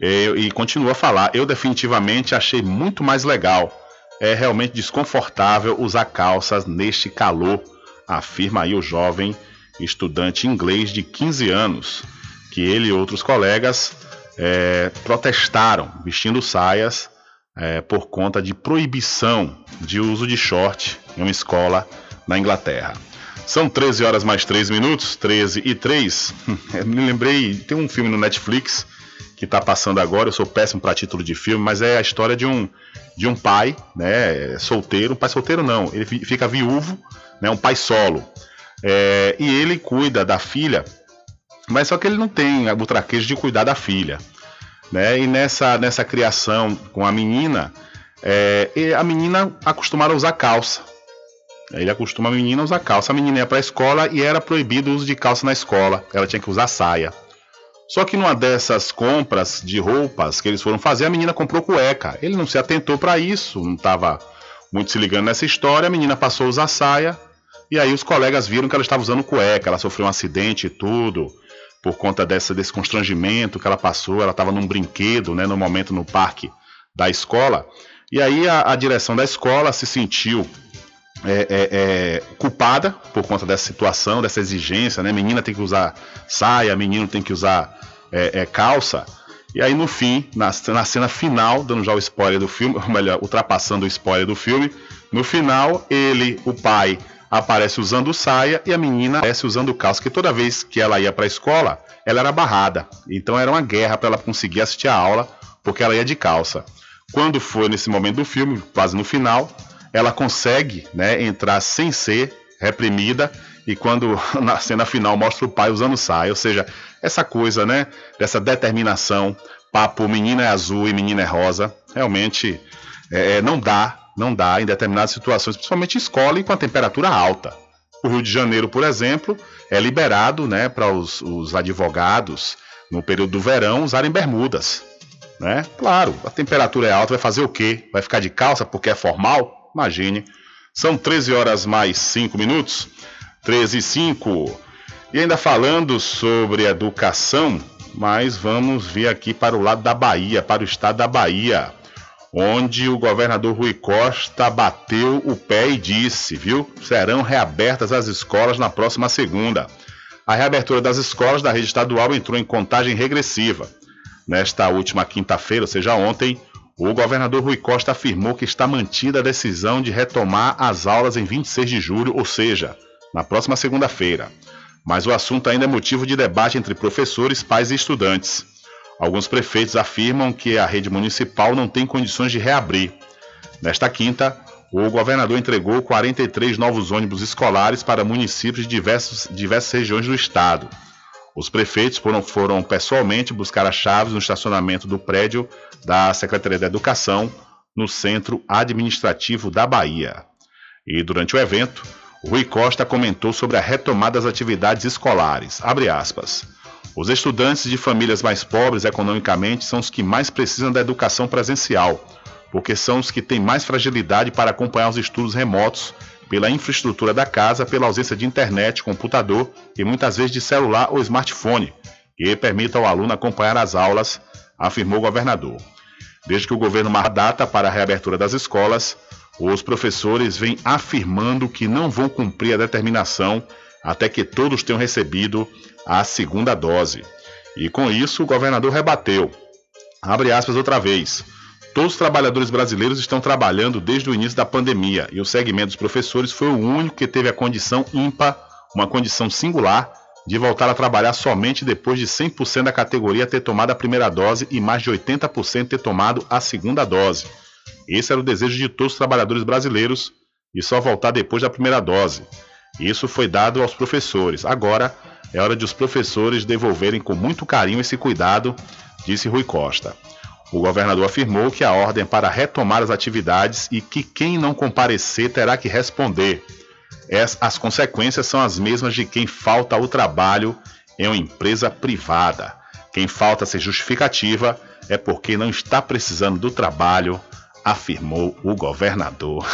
E, e continua a falar: Eu definitivamente achei muito mais legal é realmente desconfortável usar calças neste calor, afirma aí o jovem estudante inglês de 15 anos, que ele e outros colegas é, protestaram vestindo saias é, por conta de proibição de uso de short em uma escola na Inglaterra. São 13 horas mais 3 minutos, 13 e 3. Me lembrei, tem um filme no Netflix que está passando agora. Eu sou péssimo para título de filme, mas é a história de um, de um pai, né, solteiro. Um pai solteiro não, ele fica viúvo, né, um pai solo. É, e ele cuida da filha, mas só que ele não tem o traquejo de cuidar da filha. Né? E nessa, nessa criação com a menina, é, a menina acostumada a usar calça. Ele acostuma a menina a usar calça. A menina ia para a escola e era proibido o uso de calça na escola. Ela tinha que usar saia. Só que numa dessas compras de roupas que eles foram fazer, a menina comprou cueca. Ele não se atentou para isso, não estava muito se ligando nessa história. A menina passou a usar saia e aí os colegas viram que ela estava usando cueca. Ela sofreu um acidente e tudo por conta dessa, desse constrangimento que ela passou. Ela estava num brinquedo, né, no momento no parque da escola. E aí a, a direção da escola se sentiu é, é, é, culpada por conta dessa situação, dessa exigência, né? Menina tem que usar saia, menino tem que usar é, é, calça. E aí no fim, na, na, cena final, dando já o spoiler do filme, ou melhor, ultrapassando o spoiler do filme, no final ele, o pai, aparece usando saia e a menina aparece usando calça, que toda vez que ela ia para a escola, ela era barrada. Então era uma guerra para ela conseguir assistir a aula, porque ela ia de calça. Quando foi nesse momento do filme, quase no final, ela consegue né, entrar sem ser reprimida e quando na cena final mostra o pai usando saia, ou seja, essa coisa, né, dessa determinação, papo menina é azul e menina é rosa, realmente é, é, não dá, não dá em determinadas situações, principalmente escola e com a temperatura alta. O Rio de Janeiro, por exemplo, é liberado, né, para os, os advogados no período do verão usarem bermudas, né? Claro, a temperatura é alta, vai fazer o quê? Vai ficar de calça porque é formal? Imagine. São 13 horas mais 5 minutos. 13 e 5. E ainda falando sobre educação, mas vamos vir aqui para o lado da Bahia, para o estado da Bahia, onde o governador Rui Costa bateu o pé e disse, viu? Serão reabertas as escolas na próxima segunda. A reabertura das escolas da rede estadual entrou em contagem regressiva. Nesta última quinta-feira, ou seja, ontem, o governador Rui Costa afirmou que está mantida a decisão de retomar as aulas em 26 de julho, ou seja, na próxima segunda-feira. Mas o assunto ainda é motivo de debate entre professores, pais e estudantes. Alguns prefeitos afirmam que a rede municipal não tem condições de reabrir. Nesta quinta, o governador entregou 43 novos ônibus escolares para municípios de diversos, diversas regiões do estado. Os prefeitos foram, foram pessoalmente buscar as chaves no estacionamento do prédio da Secretaria da Educação, no centro administrativo da Bahia. E durante o evento, Rui Costa comentou sobre a retomada das atividades escolares. Os estudantes de famílias mais pobres economicamente são os que mais precisam da educação presencial, porque são os que têm mais fragilidade para acompanhar os estudos remotos pela infraestrutura da casa, pela ausência de internet, computador e muitas vezes de celular ou smartphone, que permita ao aluno acompanhar as aulas, afirmou o governador. Desde que o governo marca data para a reabertura das escolas, os professores vêm afirmando que não vão cumprir a determinação até que todos tenham recebido a segunda dose. E com isso, o governador rebateu. Abre aspas outra vez. Todos os trabalhadores brasileiros estão trabalhando desde o início da pandemia e o segmento dos professores foi o único que teve a condição ímpar, uma condição singular, de voltar a trabalhar somente depois de 100% da categoria ter tomado a primeira dose e mais de 80% ter tomado a segunda dose. Esse era o desejo de todos os trabalhadores brasileiros e só voltar depois da primeira dose. Isso foi dado aos professores. Agora é hora de os professores devolverem com muito carinho esse cuidado, disse Rui Costa. O governador afirmou que a ordem é para retomar as atividades e que quem não comparecer terá que responder. As consequências são as mesmas de quem falta ao trabalho em uma empresa privada. Quem falta sem justificativa é porque não está precisando do trabalho, afirmou o governador.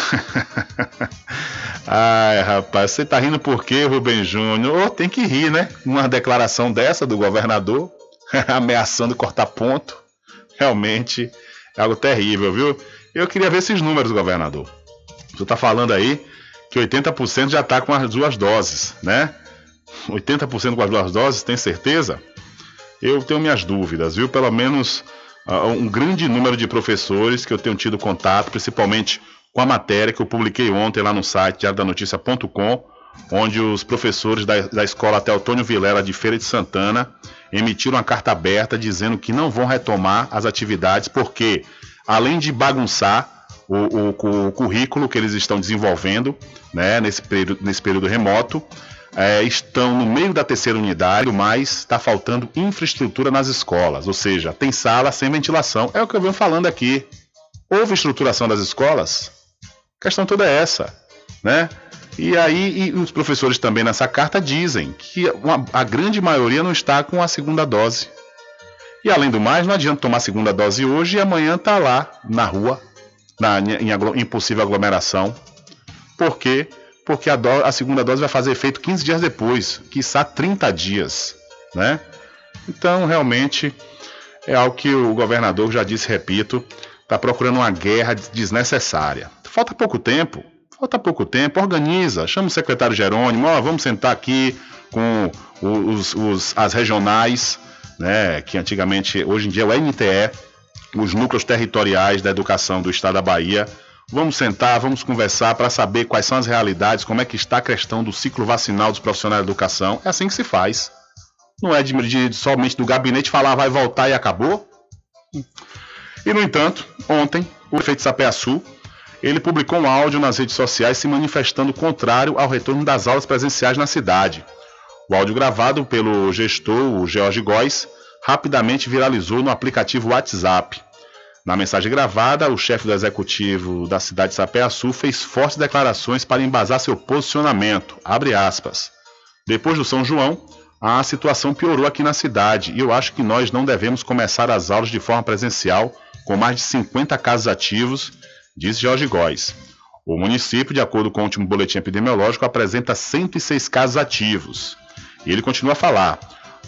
Ai, rapaz, você tá rindo por quê, Rubem Júnior? Oh, tem que rir, né? Uma declaração dessa do governador, ameaçando cortar ponto. Realmente é algo terrível, viu? Eu queria ver esses números, governador. Você tá falando aí que 80% já tá com as duas doses, né? 80% com as duas doses, tem certeza? Eu tenho minhas dúvidas, viu? Pelo menos um grande número de professores que eu tenho tido contato, principalmente com a matéria que eu publiquei ontem lá no site diariodanoticia.com, onde os professores da, da escola até Antônio Vilela de Feira de Santana emitiram uma carta aberta dizendo que não vão retomar as atividades porque, além de bagunçar o, o, o currículo que eles estão desenvolvendo né, nesse, período, nesse período remoto, é, estão no meio da terceira unidade, mas está faltando infraestrutura nas escolas, ou seja, tem sala sem ventilação. É o que eu venho falando aqui. Houve estruturação das escolas? A questão toda é essa, né? E aí e os professores também nessa carta dizem que uma, a grande maioria não está com a segunda dose. E além do mais, não adianta tomar a segunda dose hoje e amanhã tá lá na rua, na, em, em possível aglomeração. Por quê? porque a, do, a, segunda dose vai fazer efeito 15 dias depois, quiçá 30 dias, né? Então, realmente, é algo que o governador já disse, repito, está procurando uma guerra desnecessária. Falta pouco tempo, falta pouco tempo, organiza, chama o secretário Jerônimo, ó, vamos sentar aqui com os, os, as regionais, né, que antigamente, hoje em dia é o NTE, os núcleos territoriais da educação do estado da Bahia, Vamos sentar, vamos conversar para saber quais são as realidades, como é que está a questão do ciclo vacinal dos profissionais da educação. É assim que se faz. Não é de, de somente do gabinete falar vai voltar e acabou. E no entanto, ontem, o prefeito Sapeaçu, ele publicou um áudio nas redes sociais se manifestando contrário ao retorno das aulas presenciais na cidade. O áudio gravado pelo gestor, o George Góes, rapidamente viralizou no aplicativo WhatsApp. Na mensagem gravada, o chefe do executivo da cidade de Sapé-Açu fez fortes declarações para embasar seu posicionamento. Depois do São João, a situação piorou aqui na cidade e eu acho que nós não devemos começar as aulas de forma presencial com mais de 50 casos ativos, diz Jorge Góes. O município, de acordo com o último boletim epidemiológico, apresenta 106 casos ativos. E ele continua a falar: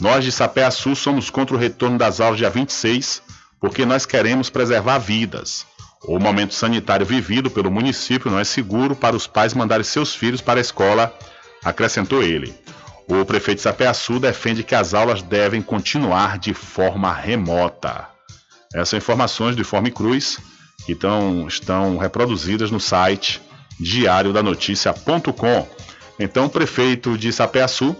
Nós de Sapé-Açu somos contra o retorno das aulas dia 26 porque nós queremos preservar vidas. O momento sanitário vivido pelo município não é seguro para os pais mandarem seus filhos para a escola, acrescentou ele. O prefeito de Sapeaçu defende que as aulas devem continuar de forma remota. Essas informações de Forme Cruz que estão, estão reproduzidas no site diariodanoticia.com. Então, o prefeito de Sapeaçu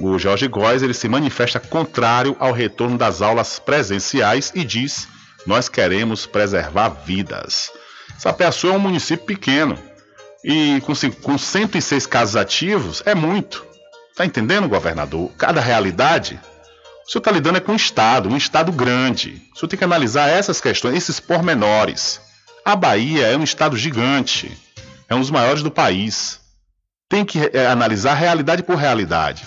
o Jorge Góes ele se manifesta contrário ao retorno das aulas presenciais e diz: Nós queremos preservar vidas. Sapé-Açu é um município pequeno e com, com 106 casos ativos é muito. Tá entendendo, governador? Cada realidade. O senhor está lidando é com um Estado, um Estado grande. O senhor tem que analisar essas questões, esses pormenores. A Bahia é um Estado gigante, é um dos maiores do país. Tem que é, analisar realidade por realidade.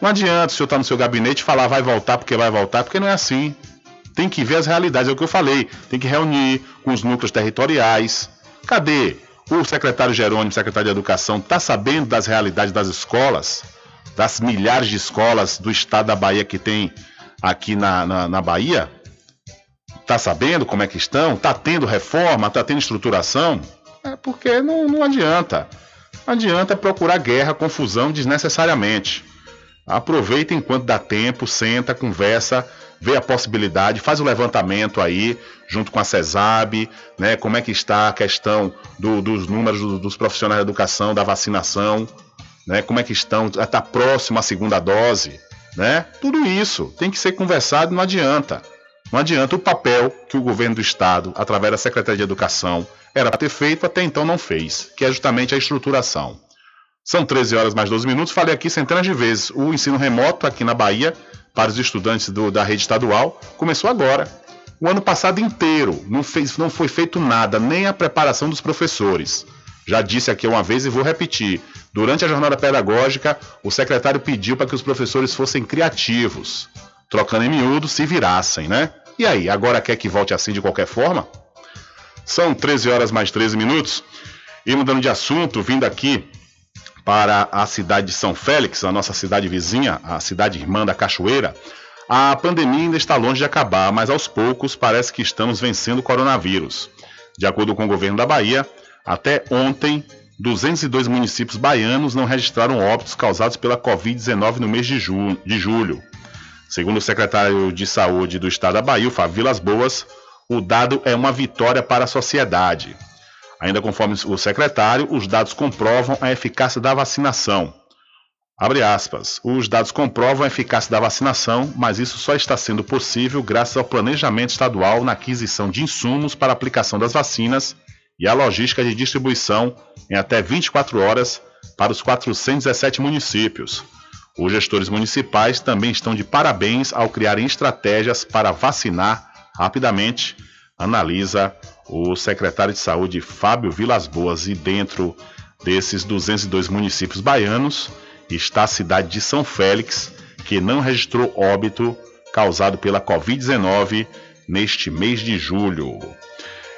Não adianta o senhor estar tá no seu gabinete e falar vai voltar porque vai voltar, porque não é assim. Tem que ver as realidades, é o que eu falei. Tem que reunir com os núcleos territoriais. Cadê O secretário Jerônimo, secretário de Educação, está sabendo das realidades das escolas, das milhares de escolas do estado da Bahia que tem aqui na, na, na Bahia? Está sabendo como é que estão? Está tendo reforma? Está tendo estruturação? É porque não, não adianta. Não adianta procurar guerra, confusão desnecessariamente. Aproveita enquanto dá tempo, senta, conversa, vê a possibilidade, faz o levantamento aí, junto com a CESAB, né? Como é que está a questão do, dos números do, dos profissionais da educação, da vacinação, né? Como é que estão, está próximo à segunda dose, né? Tudo isso tem que ser conversado, não adianta. Não adianta o papel que o governo do estado, através da Secretaria de Educação, era para ter feito, até então não fez, que é justamente a estruturação. São 13 horas mais 12 minutos. Falei aqui centenas de vezes. O ensino remoto aqui na Bahia, para os estudantes do, da rede estadual, começou agora. O ano passado inteiro não, fez, não foi feito nada, nem a preparação dos professores. Já disse aqui uma vez e vou repetir. Durante a jornada pedagógica, o secretário pediu para que os professores fossem criativos, trocando em miúdo, se virassem, né? E aí, agora quer que volte assim de qualquer forma? São 13 horas mais 13 minutos. E mudando de assunto, vindo aqui para a cidade de São Félix, a nossa cidade vizinha, a cidade irmã da Cachoeira, a pandemia ainda está longe de acabar, mas aos poucos parece que estamos vencendo o coronavírus. De acordo com o governo da Bahia, até ontem, 202 municípios baianos não registraram óbitos causados pela Covid-19 no mês de, ju de julho. Segundo o secretário de Saúde do estado da Bahia, Fábio Boas, o dado é uma vitória para a sociedade. Ainda conforme o secretário, os dados comprovam a eficácia da vacinação. Abre aspas. Os dados comprovam a eficácia da vacinação, mas isso só está sendo possível graças ao planejamento estadual na aquisição de insumos para aplicação das vacinas e a logística de distribuição em até 24 horas para os 417 municípios. Os gestores municipais também estão de parabéns ao criarem estratégias para vacinar rapidamente, analisa o secretário de Saúde Fábio Vilas Boas e dentro desses 202 municípios baianos está a cidade de São Félix, que não registrou óbito causado pela Covid-19 neste mês de julho.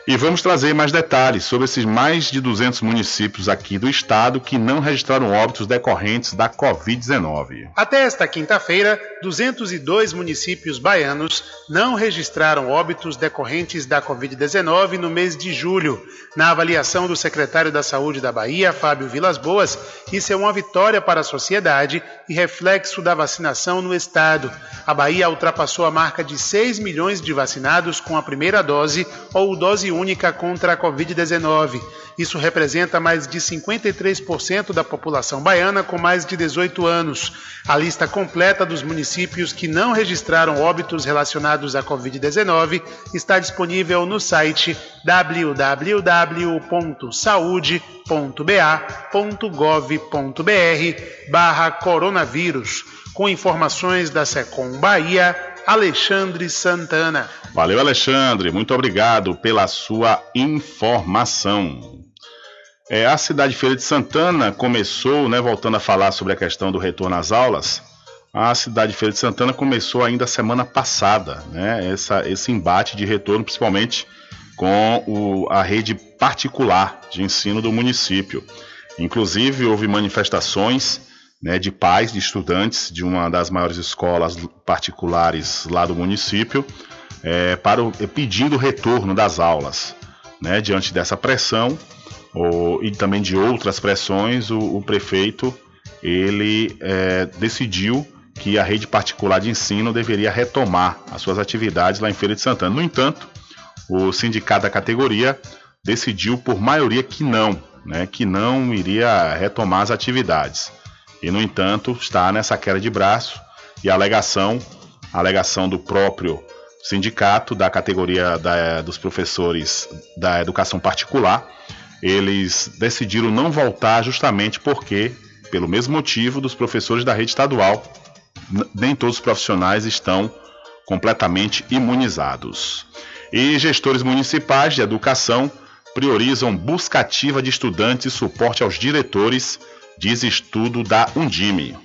E vamos trazer mais detalhes sobre esses mais de 200 municípios aqui do estado que não registraram óbitos decorrentes da Covid-19. Até esta quinta-feira, 202 municípios baianos não registraram óbitos decorrentes da Covid-19 no mês de julho. Na avaliação do secretário da Saúde da Bahia, Fábio Vilas Boas, isso é uma vitória para a sociedade e reflexo da vacinação no estado. A Bahia ultrapassou a marca de 6 milhões de vacinados com a primeira dose ou dose única contra a Covid-19. Isso representa mais de 53% da população baiana com mais de 18 anos. A lista completa dos municípios que não registraram óbitos relacionados à Covid-19 está disponível no site www.saude.ba.gov.br barra coronavírus, com informações da Secom Bahia, Alexandre Santana. Valeu, Alexandre. Muito obrigado pela sua informação. É, a cidade de Feira de Santana começou, né, voltando a falar sobre a questão do retorno às aulas, a cidade de Feira de Santana começou ainda semana passada, né, essa, esse embate de retorno, principalmente com o, a rede particular de ensino do município. Inclusive, houve manifestações né, de pais, de estudantes de uma das maiores escolas particulares lá do município, é, para o, pedindo o retorno das aulas. Né, diante dessa pressão, e também de outras pressões, o, o prefeito ele é, decidiu que a rede particular de ensino deveria retomar as suas atividades lá em Feira de Santana. No entanto, o sindicato da categoria decidiu por maioria que não, né, que não iria retomar as atividades. E no entanto, está nessa queda de braço e a alegação, a alegação do próprio sindicato da categoria da, dos professores da educação particular eles decidiram não voltar justamente porque, pelo mesmo motivo dos professores da rede estadual, nem todos os profissionais estão completamente imunizados. E gestores municipais de educação priorizam busca ativa de estudantes e suporte aos diretores, diz estudo da Undime.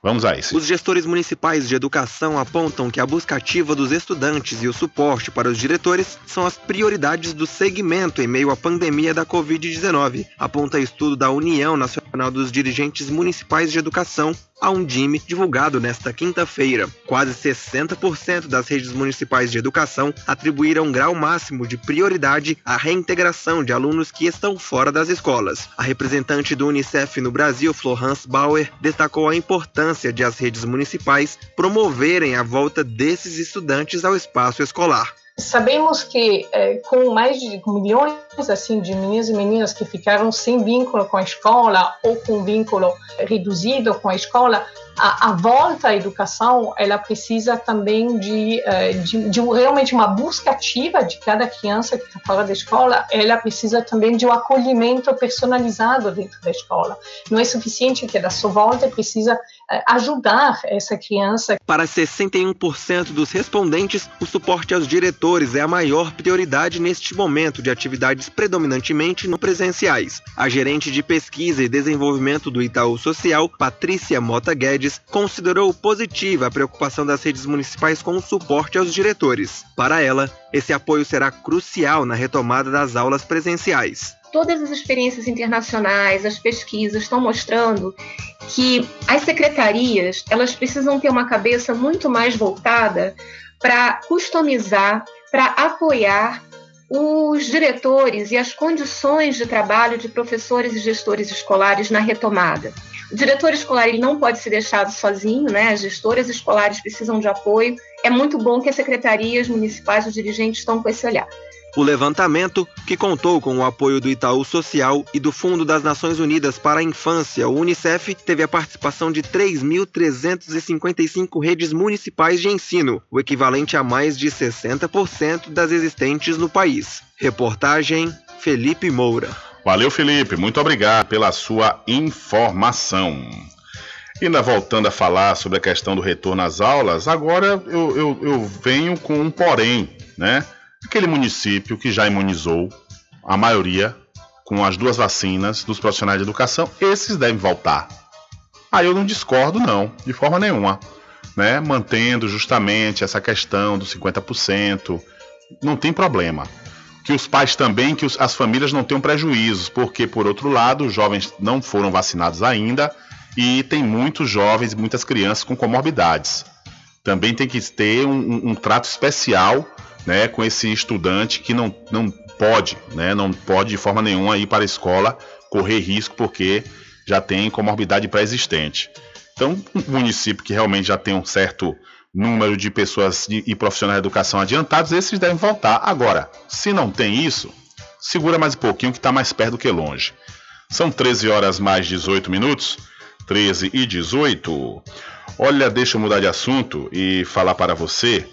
Vamos a isso. Os gestores municipais de educação apontam que a busca ativa dos estudantes e o suporte para os diretores são as prioridades do segmento em meio à pandemia da Covid-19, aponta estudo da União Nacional dos Dirigentes Municipais de Educação, a Undime, divulgado nesta quinta-feira. Quase 60% das redes municipais de educação atribuíram grau máximo de prioridade à reintegração de alunos que estão fora das escolas. A representante do Unicef no Brasil, Florence Bauer, destacou a importância de as redes municipais promoverem a volta desses estudantes ao espaço escolar. Sabemos que eh, com mais de milhões assim de meninos e meninas que ficaram sem vínculo com a escola ou com vínculo reduzido com a escola, a, a volta à educação ela precisa também de, eh, de, de, realmente uma busca ativa de cada criança que está fora da escola. Ela precisa também de um acolhimento personalizado dentro da escola. Não é suficiente que ela só volta, precisa ajudar essa criança. Para 61% dos respondentes, o suporte aos diretores é a maior prioridade neste momento de atividades predominantemente não presenciais. A gerente de pesquisa e desenvolvimento do Itaú Social, Patrícia Mota Guedes, considerou positiva a preocupação das redes municipais com o suporte aos diretores. Para ela, esse apoio será crucial na retomada das aulas presenciais todas as experiências internacionais, as pesquisas estão mostrando que as secretarias elas precisam ter uma cabeça muito mais voltada para customizar, para apoiar os diretores e as condições de trabalho de professores e gestores escolares na retomada. O diretor escolar ele não pode ser deixado sozinho, né? As gestoras escolares precisam de apoio. É muito bom que as secretarias municipais, os dirigentes estão com esse olhar. O levantamento, que contou com o apoio do Itaú Social e do Fundo das Nações Unidas para a Infância, o Unicef, teve a participação de 3.355 redes municipais de ensino, o equivalente a mais de 60% das existentes no país. Reportagem Felipe Moura. Valeu, Felipe. Muito obrigado pela sua informação. Ainda voltando a falar sobre a questão do retorno às aulas, agora eu, eu, eu venho com um porém, né? Aquele município que já imunizou a maioria com as duas vacinas dos profissionais de educação, esses devem voltar. Aí eu não discordo, não, de forma nenhuma. Né? Mantendo justamente essa questão dos 50%, não tem problema. Que os pais também, que os, as famílias não tenham prejuízos, porque, por outro lado, os jovens não foram vacinados ainda e tem muitos jovens e muitas crianças com comorbidades. Também tem que ter um, um, um trato especial né, com esse estudante que não, não pode, né, não pode de forma nenhuma ir para a escola correr risco porque já tem comorbidade pré-existente. Então, um município que realmente já tem um certo número de pessoas de, e profissionais de educação adiantados, esses devem voltar. Agora, se não tem isso, segura mais um pouquinho que está mais perto do que longe. São 13 horas mais 18 minutos. 13 e 18. Olha, deixa eu mudar de assunto e falar para você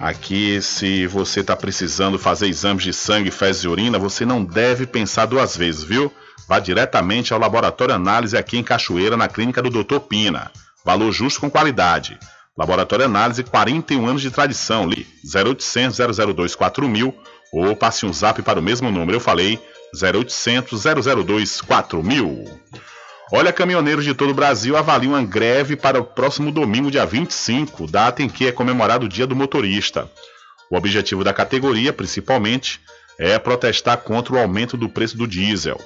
Aqui, se você está precisando fazer exames de sangue, fezes e urina, você não deve pensar duas vezes, viu? Vá diretamente ao Laboratório Análise aqui em Cachoeira, na clínica do Dr. Pina. Valor justo com qualidade. Laboratório Análise, 41 anos de tradição. 0800 002 4000 ou passe um zap para o mesmo número. Eu falei 0800 002 4000. Olha, caminhoneiros de todo o Brasil avaliam uma greve para o próximo domingo, dia 25, data em que é comemorado o Dia do Motorista. O objetivo da categoria, principalmente, é protestar contra o aumento do preço do diesel.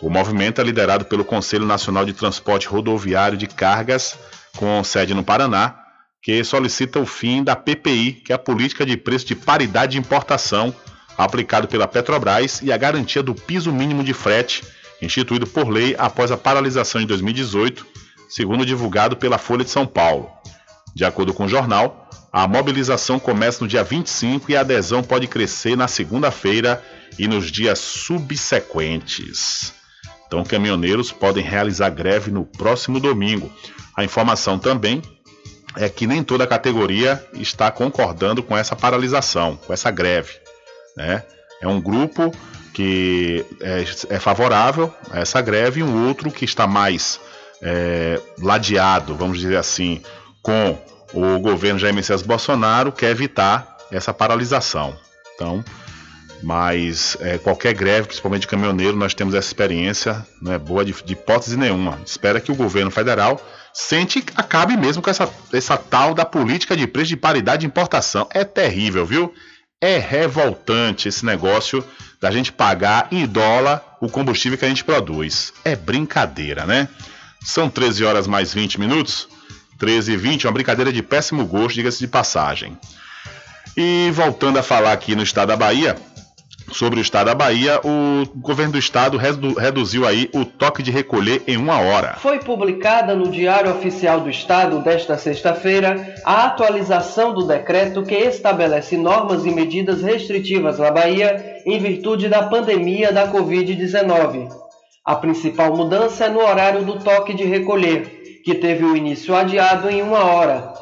O movimento é liderado pelo Conselho Nacional de Transporte Rodoviário de Cargas, com sede no Paraná, que solicita o fim da PPI, que é a política de preço de paridade de importação, aplicado pela Petrobras, e a garantia do piso mínimo de frete instituído por lei após a paralisação de 2018, segundo divulgado pela Folha de São Paulo. De acordo com o jornal, a mobilização começa no dia 25 e a adesão pode crescer na segunda-feira e nos dias subsequentes. Então, caminhoneiros podem realizar greve no próximo domingo. A informação também é que nem toda a categoria está concordando com essa paralisação, com essa greve. Né? É um grupo que é, é favorável a essa greve e um outro que está mais é, ladeado, vamos dizer assim, com o governo Jair Messias Bolsonaro, quer evitar essa paralisação. Então, Mas é, qualquer greve, principalmente de caminhoneiro, nós temos essa experiência, não é boa de, de hipótese nenhuma. Espera que o governo federal sente acabe mesmo com essa, essa tal da política de preço de paridade de importação. É terrível, viu? É revoltante esse negócio da gente pagar em dólar o combustível que a gente produz. É brincadeira, né? São 13 horas mais 20 minutos. 13 e 20, uma brincadeira de péssimo gosto, diga-se de passagem. E voltando a falar aqui no estado da Bahia, sobre o estado da Bahia, o governo do estado redu reduziu aí o toque de recolher em uma hora. Foi publicada no Diário Oficial do Estado desta sexta-feira a atualização do decreto que estabelece normas e medidas restritivas na Bahia em virtude da pandemia da Covid-19. A principal mudança é no horário do toque de recolher, que teve o início adiado em uma hora.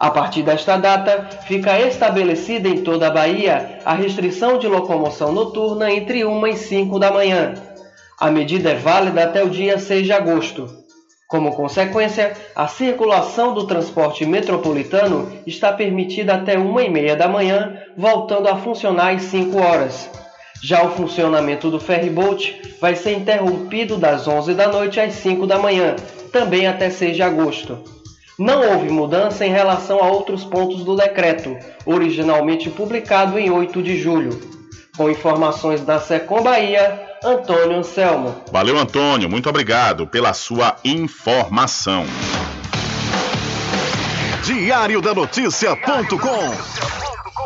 A partir desta data, fica estabelecida em toda a Bahia a restrição de locomoção noturna entre 1 e 5 da manhã. A medida é válida até o dia 6 de agosto. Como consequência, a circulação do transporte metropolitano está permitida até 1 e meia da manhã, voltando a funcionar às 5 horas. Já o funcionamento do ferryboat vai ser interrompido das 11 da noite às 5 da manhã, também até 6 de agosto. Não houve mudança em relação a outros pontos do decreto, originalmente publicado em 8 de julho. Com informações da Secom Bahia, Antônio Anselmo. Valeu, Antônio. Muito obrigado pela sua informação. Diário da Notícia.com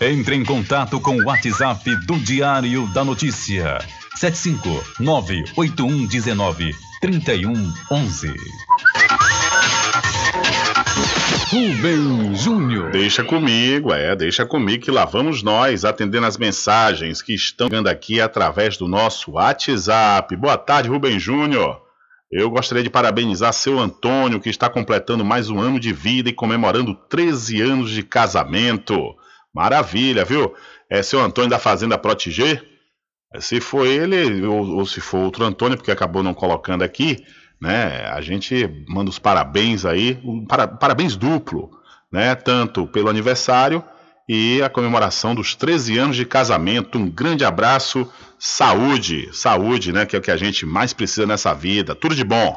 Entre em contato com o WhatsApp do Diário da Notícia. 759-8119-3111. Rubem Júnior. Deixa comigo, é, deixa comigo que lá vamos nós atendendo as mensagens que estão chegando aqui através do nosso WhatsApp. Boa tarde, Rubem Júnior. Eu gostaria de parabenizar seu Antônio, que está completando mais um ano de vida e comemorando 13 anos de casamento. Maravilha, viu? É seu Antônio da Fazenda Proteger. Se for ele ou, ou, se for outro Antônio, porque acabou não colocando aqui, né? A gente manda os parabéns aí, um para, parabéns duplo, né? Tanto pelo aniversário e a comemoração dos 13 anos de casamento. Um grande abraço, saúde, saúde, né? Que é o que a gente mais precisa nessa vida. Tudo de bom.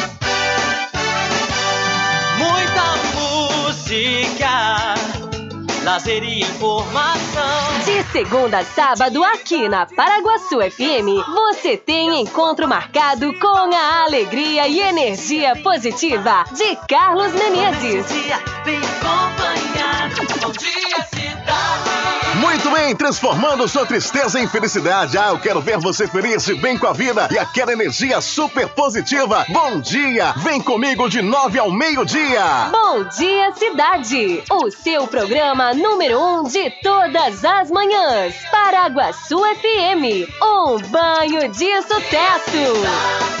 Música, lazer e informação. Segunda a sábado, aqui na Paraguaçu FM, você tem encontro marcado com a alegria e energia positiva de Carlos Menezes. Bem acompanhado. Bom dia, cidade. Muito bem, transformando sua tristeza em felicidade. Ah, eu quero ver você feliz e bem com a vida e aquela energia super positiva. Bom dia! Vem comigo de nove ao meio-dia. Bom dia, cidade! O seu programa número um de todas as manhãs. Paraguaçu FM. Um banho de sucesso.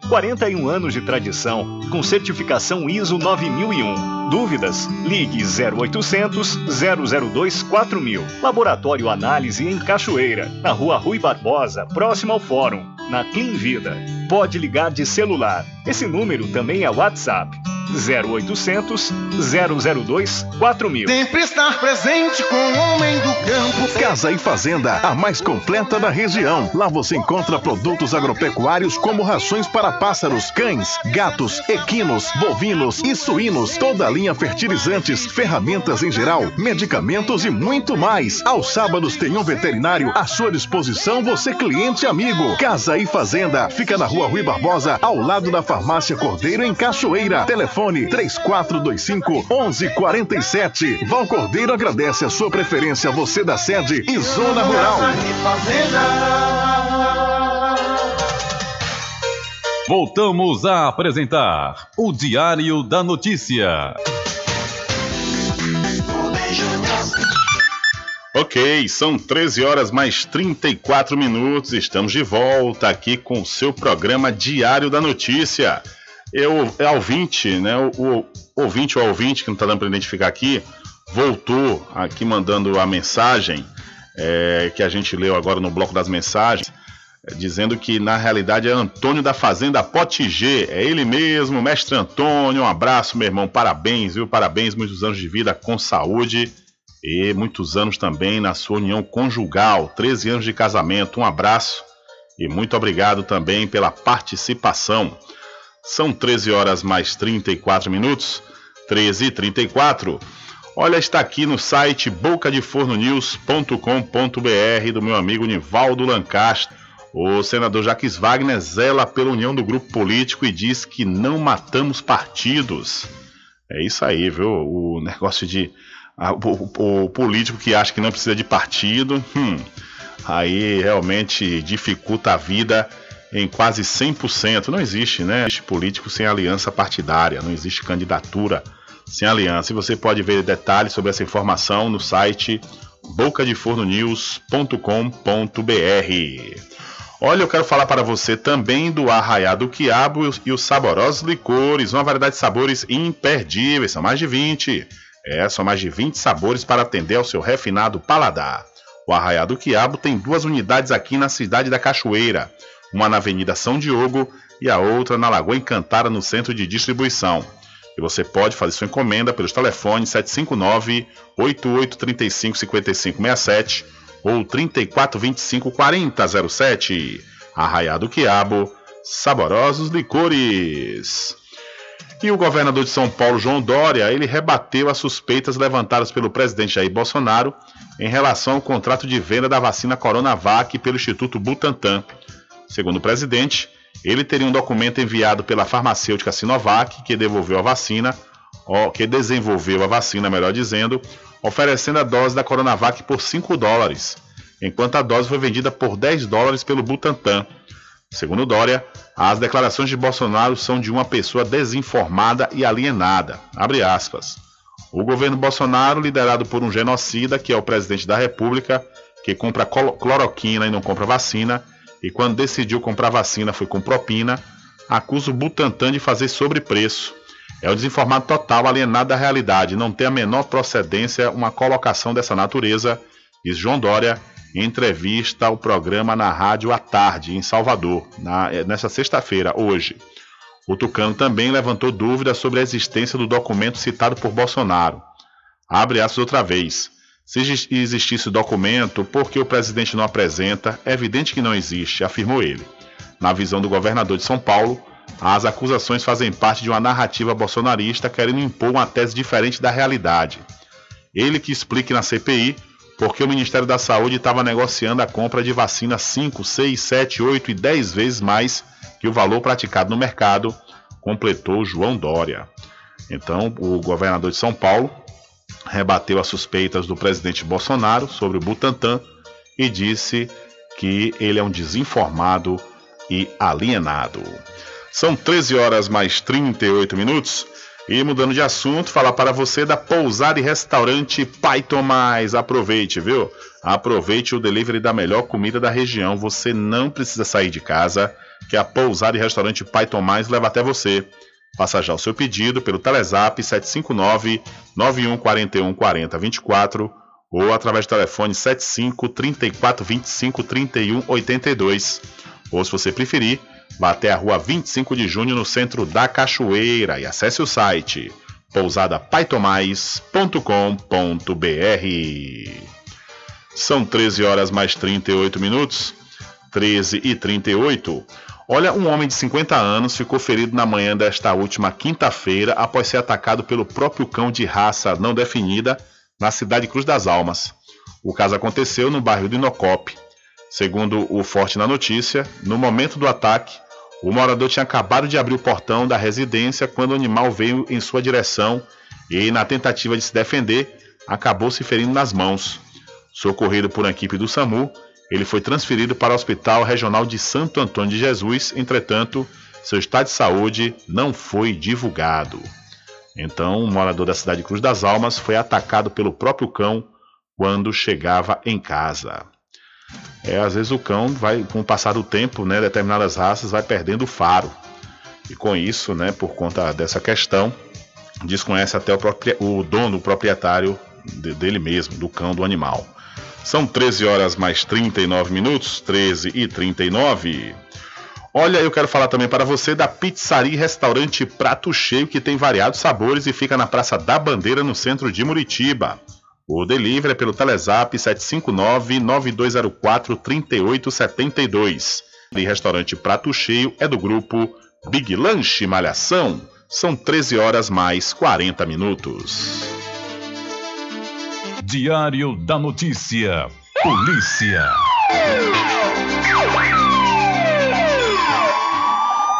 41 anos de tradição, com certificação ISO 9001. Dúvidas? Ligue 0800 002 4000. Laboratório Análise em Cachoeira, na Rua Rui Barbosa, próximo ao Fórum, na Clean Vida. Pode ligar de celular. Esse número também é WhatsApp. 0800 002 4000. Sempre estar presente com o homem do campo. Casa e Fazenda, a mais completa da região. Lá você encontra produtos agropecuários como rações para pássaros, cães, gatos, equinos, bovinos e suínos, toda a linha fertilizantes, ferramentas em geral, medicamentos e muito mais. Aos sábados tem um veterinário à sua disposição, você cliente amigo. Casa e Fazenda, fica na rua Rui Barbosa, ao lado da farmácia Cordeiro em Cachoeira. Telefone 3425 1147. Val Cordeiro agradece a sua preferência, você da sede e Zona Rural. Voltamos a apresentar o Diário da Notícia. Ok, são 13 horas mais 34 minutos. Estamos de volta aqui com o seu programa Diário da Notícia. Eu, é ouvinte, né? O, o ouvinte ou ouvinte que não está dando para identificar aqui, voltou aqui mandando a mensagem é, que a gente leu agora no bloco das mensagens, é, dizendo que na realidade é Antônio da Fazenda Potigê, é ele mesmo, mestre Antônio. Um abraço, meu irmão, parabéns, viu? Parabéns, muitos anos de vida com saúde e muitos anos também na sua união conjugal, 13 anos de casamento. Um abraço e muito obrigado também pela participação. São 13 horas mais 34 minutos. 13 e 34. Olha, está aqui no site bocadefornonews.com.br do meu amigo Nivaldo Lancaster. O senador Jaques Wagner zela pela união do grupo político e diz que não matamos partidos. É isso aí, viu? O negócio de. A- o, o- o político que acha que não precisa de partido, hum, aí realmente dificulta a vida em quase 100%. Não existe, né? Não existe político sem aliança partidária, não existe candidatura sem aliança. E você pode ver detalhes sobre essa informação no site bocadefornonews.com.br. Olha, eu quero falar para você também do Arraiá do Quiabo e os saborosos licores, uma variedade de sabores imperdíveis, são mais de 20. É, são mais de 20 sabores para atender ao seu refinado paladar. O Arraiá do Quiabo tem duas unidades aqui na cidade da Cachoeira, uma na Avenida São Diogo e a outra na Lagoa Encantada, no centro de distribuição. E você pode fazer sua encomenda pelos telefones 759 8835 5567 ou 3425 4007. Arraiá do Quiabo, saborosos licores. E o governador de São Paulo, João Dória, ele rebateu as suspeitas levantadas pelo presidente Jair Bolsonaro em relação ao contrato de venda da vacina Coronavac pelo Instituto Butantan. Segundo o presidente, ele teria um documento enviado pela farmacêutica Sinovac, que devolveu a vacina, que desenvolveu a vacina, melhor dizendo, oferecendo a dose da Coronavac por 5 dólares, enquanto a dose foi vendida por 10 dólares pelo Butantan. Segundo Dória, as declarações de Bolsonaro são de uma pessoa desinformada e alienada. Abre aspas. O governo Bolsonaro, liderado por um genocida, que é o presidente da República, que compra cloroquina e não compra vacina, e quando decidiu comprar vacina foi com propina, acusa o Butantan de fazer sobrepreço. É o desinformado total, alienado da realidade, não tem a menor procedência uma colocação dessa natureza, diz João Dória entrevista ao programa na rádio à tarde, em Salvador, na, nesta sexta-feira, hoje. O Tucano também levantou dúvidas sobre a existência do documento citado por Bolsonaro. Abre aspas outra vez. Se existisse o documento, por que o presidente não apresenta? É evidente que não existe, afirmou ele. Na visão do governador de São Paulo, as acusações fazem parte de uma narrativa bolsonarista querendo impor uma tese diferente da realidade. Ele que explique na CPI porque o Ministério da Saúde estava negociando a compra de vacina 5, 6, 7, 8 e 10 vezes mais que o valor praticado no mercado, completou João Dória. Então, o governador de São Paulo rebateu as suspeitas do presidente Bolsonaro sobre o Butantan e disse que ele é um desinformado e alienado. São 13 horas mais 38 minutos. E mudando de assunto, falar para você da pousada e restaurante Pai Tomás. Aproveite, viu? Aproveite o delivery da melhor comida da região. Você não precisa sair de casa, que a pousada e restaurante Pai Tomás leva até você. Faça já o seu pedido pelo Telezap 759 9141 4024 ou através do telefone 75 34 25 31 82. Ou se você preferir, vá até a rua 25 de junho no centro da Cachoeira e acesse o site pousadapaitomais.com.br. São 13 horas mais 38 minutos. 13 e 38. Olha, um homem de 50 anos ficou ferido na manhã desta última quinta-feira após ser atacado pelo próprio cão de raça não definida na cidade Cruz das Almas. O caso aconteceu no bairro de Inocope. Segundo o Forte na notícia, no momento do ataque, o morador tinha acabado de abrir o portão da residência quando o animal veio em sua direção e, na tentativa de se defender, acabou se ferindo nas mãos. Socorrido por uma equipe do SAMU, ele foi transferido para o Hospital Regional de Santo Antônio de Jesus, entretanto, seu estado de saúde não foi divulgado. Então, um morador da cidade de Cruz das Almas foi atacado pelo próprio cão quando chegava em casa. É, às vezes o cão vai, com o passar do tempo, né, determinadas raças vai perdendo o faro. E com isso, né, por conta dessa questão, desconhece até o, o dono, o proprietário de, dele mesmo, do cão, do animal. São 13 horas mais 39 minutos, 13 e 39. Olha, eu quero falar também para você da Pizzaria Restaurante Prato Cheio, que tem variados sabores e fica na Praça da Bandeira, no centro de Muritiba. O delivery é pelo Telezap 759-9204-3872. E restaurante Prato Cheio é do grupo Big Lanche Malhação. São 13 horas mais 40 minutos. Diário da Notícia. Polícia.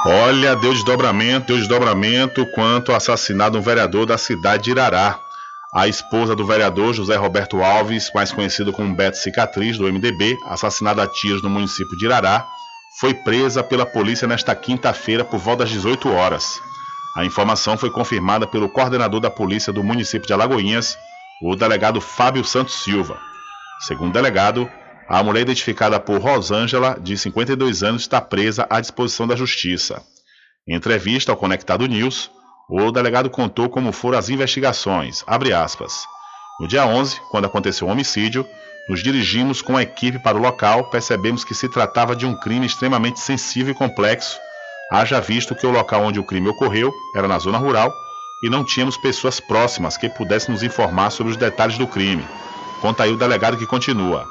Olha, deu desdobramento, deu desdobramento quanto ao assassinato de um vereador da cidade de Irará. A esposa do vereador José Roberto Alves, mais conhecido como Beto Cicatriz, do MDB, assassinada a tiros no município de Irará, foi presa pela polícia nesta quinta-feira por volta das 18 horas. A informação foi confirmada pelo coordenador da polícia do município de Alagoinhas, o delegado Fábio Santos Silva. Segundo o delegado, a mulher identificada por Rosângela, de 52 anos, está presa à disposição da Justiça. Em entrevista ao Conectado News, o delegado contou como foram as investigações. No dia 11, quando aconteceu o homicídio, nos dirigimos com a equipe para o local, percebemos que se tratava de um crime extremamente sensível e complexo, haja visto que o local onde o crime ocorreu era na zona rural e não tínhamos pessoas próximas que pudessem nos informar sobre os detalhes do crime. Conta aí o delegado que continua.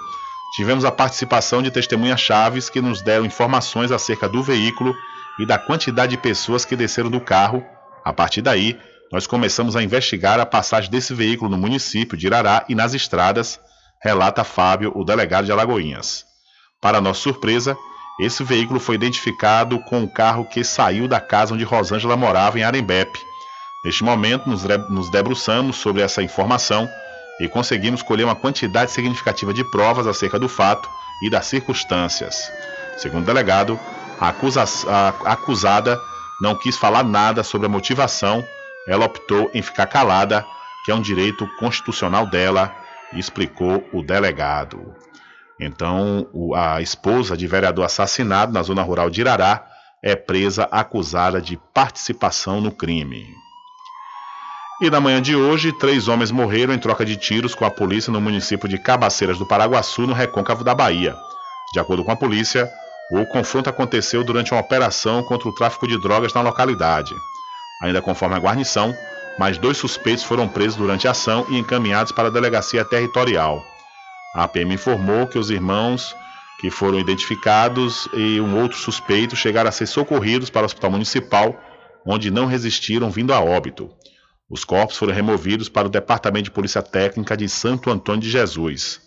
Tivemos a participação de testemunhas chaves que nos deram informações acerca do veículo e da quantidade de pessoas que desceram do carro. A partir daí, nós começamos a investigar a passagem desse veículo no município de Irará e nas estradas, relata Fábio, o delegado de Alagoinhas. Para nossa surpresa, esse veículo foi identificado com o carro que saiu da casa onde Rosângela morava em Arembepe Neste momento, nos debruçamos sobre essa informação e conseguimos colher uma quantidade significativa de provas acerca do fato e das circunstâncias. Segundo o delegado, a, acusa a acusada não quis falar nada sobre a motivação, ela optou em ficar calada, que é um direito constitucional dela, explicou o delegado. Então, a esposa de vereador assassinado na zona rural de Irará é presa acusada de participação no crime. E na manhã de hoje, três homens morreram em troca de tiros com a polícia no município de Cabaceiras do Paraguaçu, no recôncavo da Bahia. De acordo com a polícia, o confronto aconteceu durante uma operação contra o tráfico de drogas na localidade. Ainda conforme a guarnição, mais dois suspeitos foram presos durante a ação e encaminhados para a delegacia territorial. A PM informou que os irmãos que foram identificados e um outro suspeito chegaram a ser socorridos para o hospital municipal, onde não resistiram vindo a óbito. Os corpos foram removidos para o Departamento de Polícia Técnica de Santo Antônio de Jesus.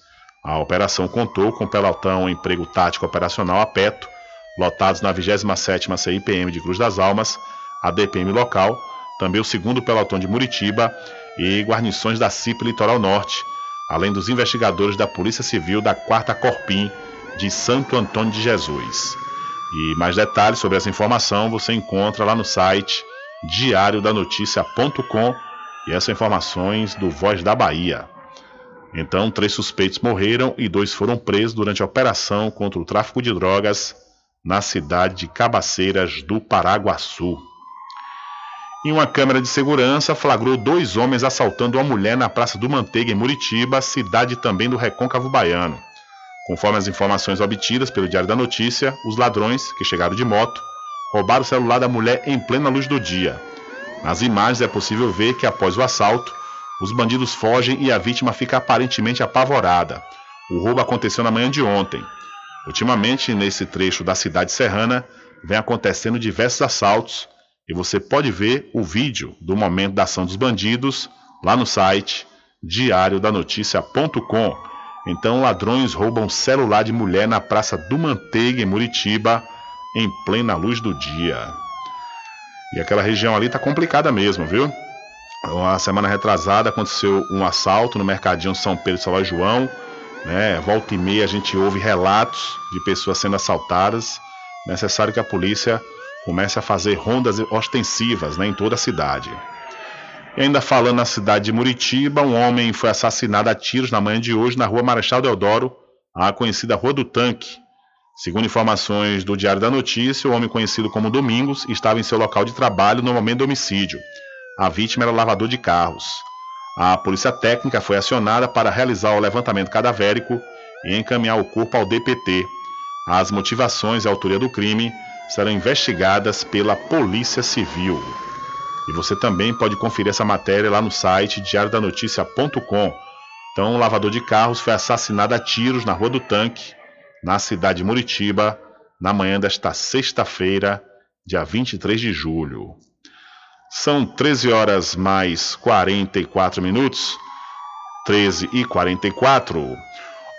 A operação contou com o pelotão Emprego Tático Operacional APETO, lotados na 27ª CIPM de Cruz das Almas, a DPM local, também o segundo pelotão de Muritiba e guarnições da CIP Litoral Norte, além dos investigadores da Polícia Civil da 4 Corpim de Santo Antônio de Jesus. E mais detalhes sobre essa informação você encontra lá no site diariodanoticia.com e essas informações do Voz da Bahia. Então, três suspeitos morreram e dois foram presos durante a operação contra o tráfico de drogas na cidade de Cabaceiras do Paraguaçu. E uma câmera de segurança flagrou dois homens assaltando uma mulher na Praça do Manteiga, em Muritiba, cidade também do Recôncavo Baiano. Conforme as informações obtidas pelo Diário da Notícia, os ladrões, que chegaram de moto, roubaram o celular da mulher em plena luz do dia. Nas imagens é possível ver que após o assalto, os bandidos fogem e a vítima fica aparentemente apavorada. O roubo aconteceu na manhã de ontem. Ultimamente, nesse trecho da cidade serrana, vem acontecendo diversos assaltos e você pode ver o vídeo do momento da ação dos bandidos lá no site diariodanoticia.com. Então, ladrões roubam celular de mulher na Praça do Manteiga, em Muritiba, em plena luz do dia. E aquela região ali tá complicada mesmo, viu? A semana retrasada aconteceu um assalto no mercadinho São Pedro e São João. Né? Volta e meia a gente ouve relatos de pessoas sendo assaltadas. Necessário que a polícia comece a fazer rondas ostensivas né, em toda a cidade. E ainda falando na cidade de Muritiba, um homem foi assassinado a tiros na manhã de hoje na rua Marechal Deodoro, a conhecida Rua do Tanque. Segundo informações do Diário da Notícia, o homem conhecido como Domingos estava em seu local de trabalho no momento do homicídio. A vítima era lavador de carros. A polícia técnica foi acionada para realizar o levantamento cadavérico e encaminhar o corpo ao DPT. As motivações e a autoria do crime serão investigadas pela Polícia Civil. E você também pode conferir essa matéria lá no site diariodanoticia.com. Então, um lavador de carros foi assassinado a tiros na Rua do Tanque, na cidade de Muritiba, na manhã desta sexta-feira, dia 23 de julho. São 13 horas mais 44 minutos. 13 e 44.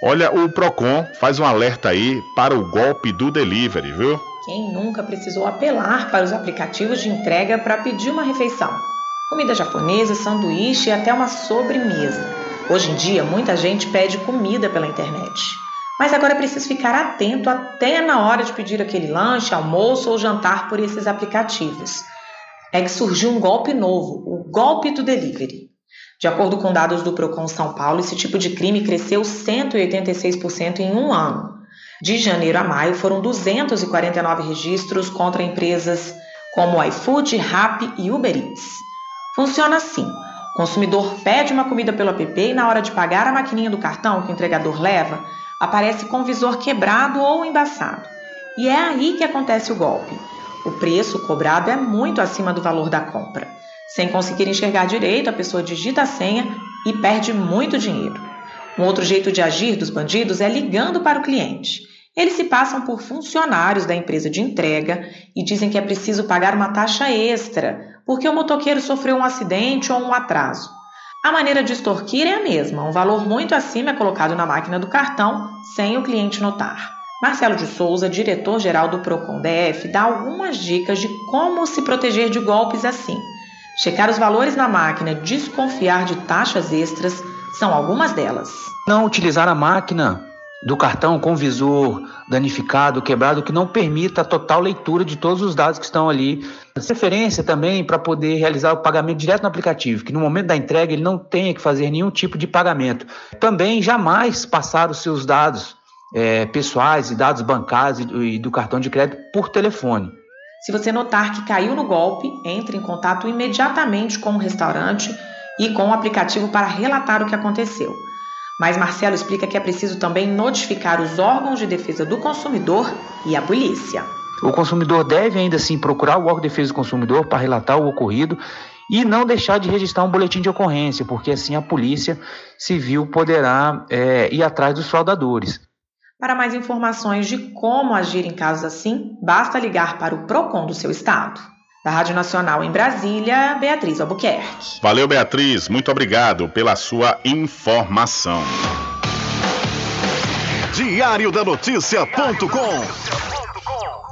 Olha, o Procon faz um alerta aí para o golpe do delivery, viu? Quem nunca precisou apelar para os aplicativos de entrega para pedir uma refeição? Comida japonesa, sanduíche e até uma sobremesa. Hoje em dia, muita gente pede comida pela internet. Mas agora é preciso ficar atento até na hora de pedir aquele lanche, almoço ou jantar por esses aplicativos. É que surgiu um golpe novo, o golpe do delivery. De acordo com dados do Procon São Paulo, esse tipo de crime cresceu 186% em um ano. De janeiro a maio, foram 249 registros contra empresas como iFood, Rappi e Uber Eats. Funciona assim: o consumidor pede uma comida pelo app e, na hora de pagar a maquininha do cartão que o entregador leva, aparece com o visor quebrado ou embaçado. E é aí que acontece o golpe. O preço cobrado é muito acima do valor da compra. Sem conseguir enxergar direito, a pessoa digita a senha e perde muito dinheiro. Um outro jeito de agir dos bandidos é ligando para o cliente. Eles se passam por funcionários da empresa de entrega e dizem que é preciso pagar uma taxa extra porque o motoqueiro sofreu um acidente ou um atraso. A maneira de extorquir é a mesma, um valor muito acima é colocado na máquina do cartão sem o cliente notar. Marcelo de Souza, diretor-geral do Procon DF, dá algumas dicas de como se proteger de golpes assim. Checar os valores na máquina, desconfiar de taxas extras são algumas delas. Não utilizar a máquina do cartão com visor danificado, quebrado, que não permita a total leitura de todos os dados que estão ali. Referência também para poder realizar o pagamento direto no aplicativo, que no momento da entrega ele não tenha que fazer nenhum tipo de pagamento. Também jamais passar os seus dados é, pessoais e dados bancários e do, e do cartão de crédito por telefone. Se você notar que caiu no golpe, entre em contato imediatamente com o restaurante e com o aplicativo para relatar o que aconteceu. Mas Marcelo explica que é preciso também notificar os órgãos de defesa do consumidor e a polícia. O consumidor deve ainda assim procurar o órgão de defesa do consumidor para relatar o ocorrido e não deixar de registrar um boletim de ocorrência, porque assim a polícia civil poderá é, ir atrás dos fraudadores. Para mais informações de como agir em casos assim, basta ligar para o PROCON do seu estado. Da Rádio Nacional em Brasília, Beatriz Albuquerque. Valeu, Beatriz. Muito obrigado pela sua informação. Diário da Notícia.com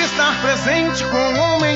estar presente com o homem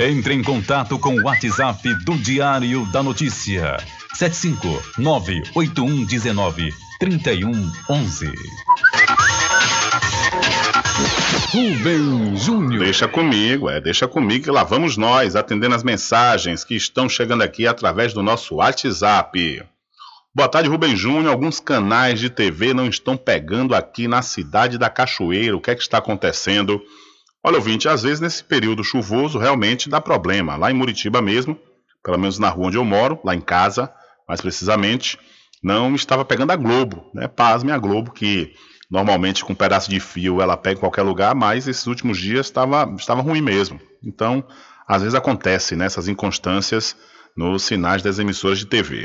Entre em contato com o WhatsApp do Diário da Notícia. 759-8119-3111. Rubem Júnior. Deixa comigo, é, deixa comigo que lá vamos nós atendendo as mensagens que estão chegando aqui através do nosso WhatsApp. Boa tarde, Rubem Júnior. Alguns canais de TV não estão pegando aqui na cidade da Cachoeira. O que é que está acontecendo? Olha, ouvinte, às vezes nesse período chuvoso realmente dá problema. Lá em Muritiba mesmo, pelo menos na rua onde eu moro, lá em casa, mais precisamente, não estava pegando a Globo, né? Pasme a Globo, que normalmente com um pedaço de fio ela pega em qualquer lugar, mas esses últimos dias estava, estava ruim mesmo. Então, às vezes acontece né, inconstâncias nos sinais das emissoras de TV.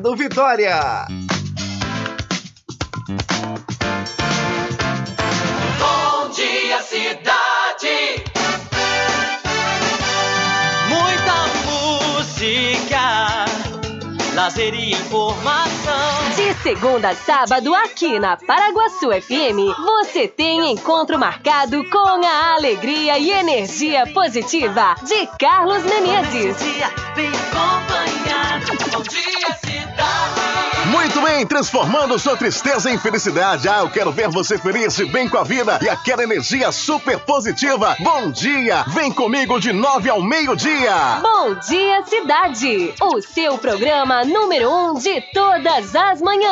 Vitória. Bom dia, cidade. Muita música, lazer e informação. Segunda a sábado, aqui na Paraguaçu FM, você tem encontro marcado com a alegria e energia positiva de Carlos Menezes. Vem acompanhar. Bom dia, cidade. Muito bem, transformando sua tristeza em felicidade. Ah, eu quero ver você feliz e bem com a vida e aquela energia super positiva. Bom dia! Vem comigo de nove ao meio-dia. Bom dia, cidade! O seu programa número um de todas as manhãs.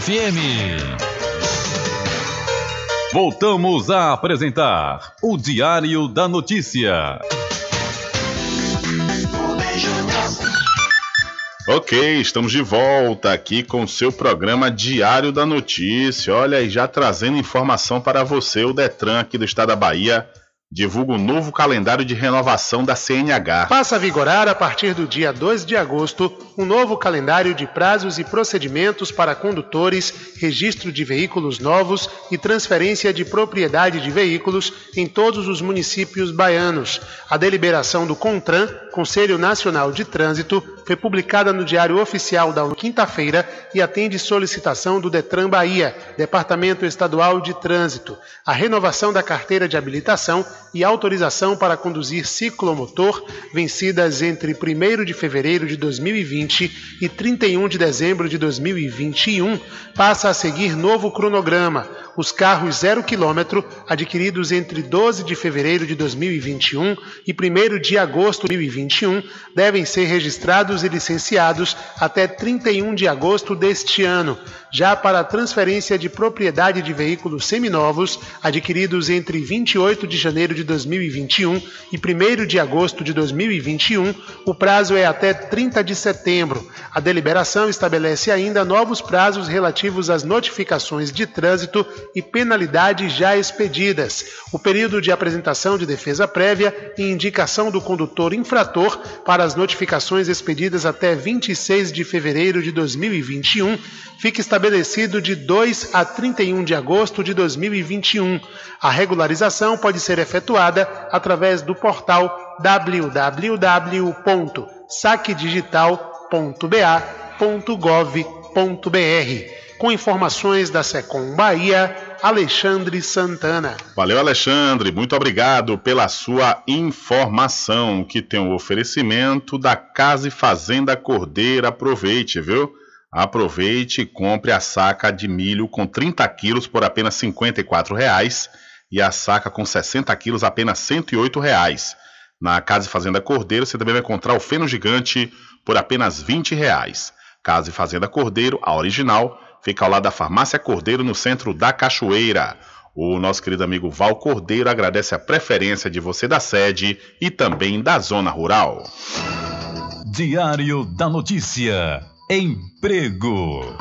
FM. Voltamos a apresentar o Diário da Notícia. Ok, estamos de volta aqui com seu programa Diário da Notícia. Olha, já trazendo informação para você, o Detran aqui do estado da Bahia divulga o novo calendário de renovação da CNH. Passa a vigorar a partir do dia 2 de agosto um novo calendário de prazos e procedimentos para condutores, registro de veículos novos e transferência de propriedade de veículos em todos os municípios baianos. A deliberação do CONTRAN, Conselho Nacional de Trânsito, foi publicada no Diário Oficial da quinta-feira e atende solicitação do Detran Bahia, Departamento Estadual de Trânsito. A renovação da carteira de habilitação e autorização para conduzir ciclomotor, vencidas entre 1 de fevereiro de 2020 e 31 de dezembro de 2021, passa a seguir novo cronograma. Os carros zero quilômetro, adquiridos entre 12 de fevereiro de 2021 e 1 de agosto de 2021, devem ser registrados e licenciados até 31 de agosto deste ano. Já para a transferência de propriedade de veículos seminovos, adquiridos entre 28 de janeiro de 2021 e 1 de agosto de 2021, o prazo é até 30 de setembro. A deliberação estabelece ainda novos prazos relativos às notificações de trânsito e penalidades já expedidas. O período de apresentação de defesa prévia e indicação do condutor infrator para as notificações expedidas até 26 de fevereiro de 2021 fica estabelecido de 2 a 31 de agosto de 2021. A regularização pode ser efetuada através do portal www.saquedigital.com Com informações da Secom Bahia, Alexandre Santana. Valeu, Alexandre. Muito obrigado pela sua informação, que tem o um oferecimento da Casa e Fazenda Cordeira. Aproveite, viu? Aproveite e compre a saca de milho com 30 quilos por apenas R$ 54,00 e a saca com 60 quilos apenas R$ 108,00. Na Casa e Fazenda Cordeiro você também vai encontrar o feno gigante por apenas R$ 20,00. Casa e Fazenda Cordeiro, a original, fica ao lado da Farmácia Cordeiro, no centro da Cachoeira. O nosso querido amigo Val Cordeiro agradece a preferência de você da sede e também da zona rural. Diário da Notícia. Emprego.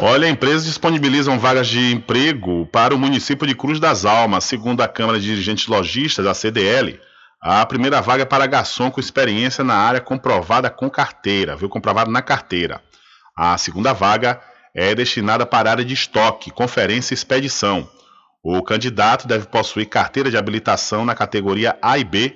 Olha, empresas disponibilizam vagas de emprego para o município de Cruz das Almas, segundo a Câmara de Dirigentes Logistas, a CDL. A primeira vaga é para garçom com experiência na área comprovada com carteira, viu? Comprovado na carteira. A segunda vaga é destinada para área de estoque, conferência e expedição. O candidato deve possuir carteira de habilitação na categoria A e B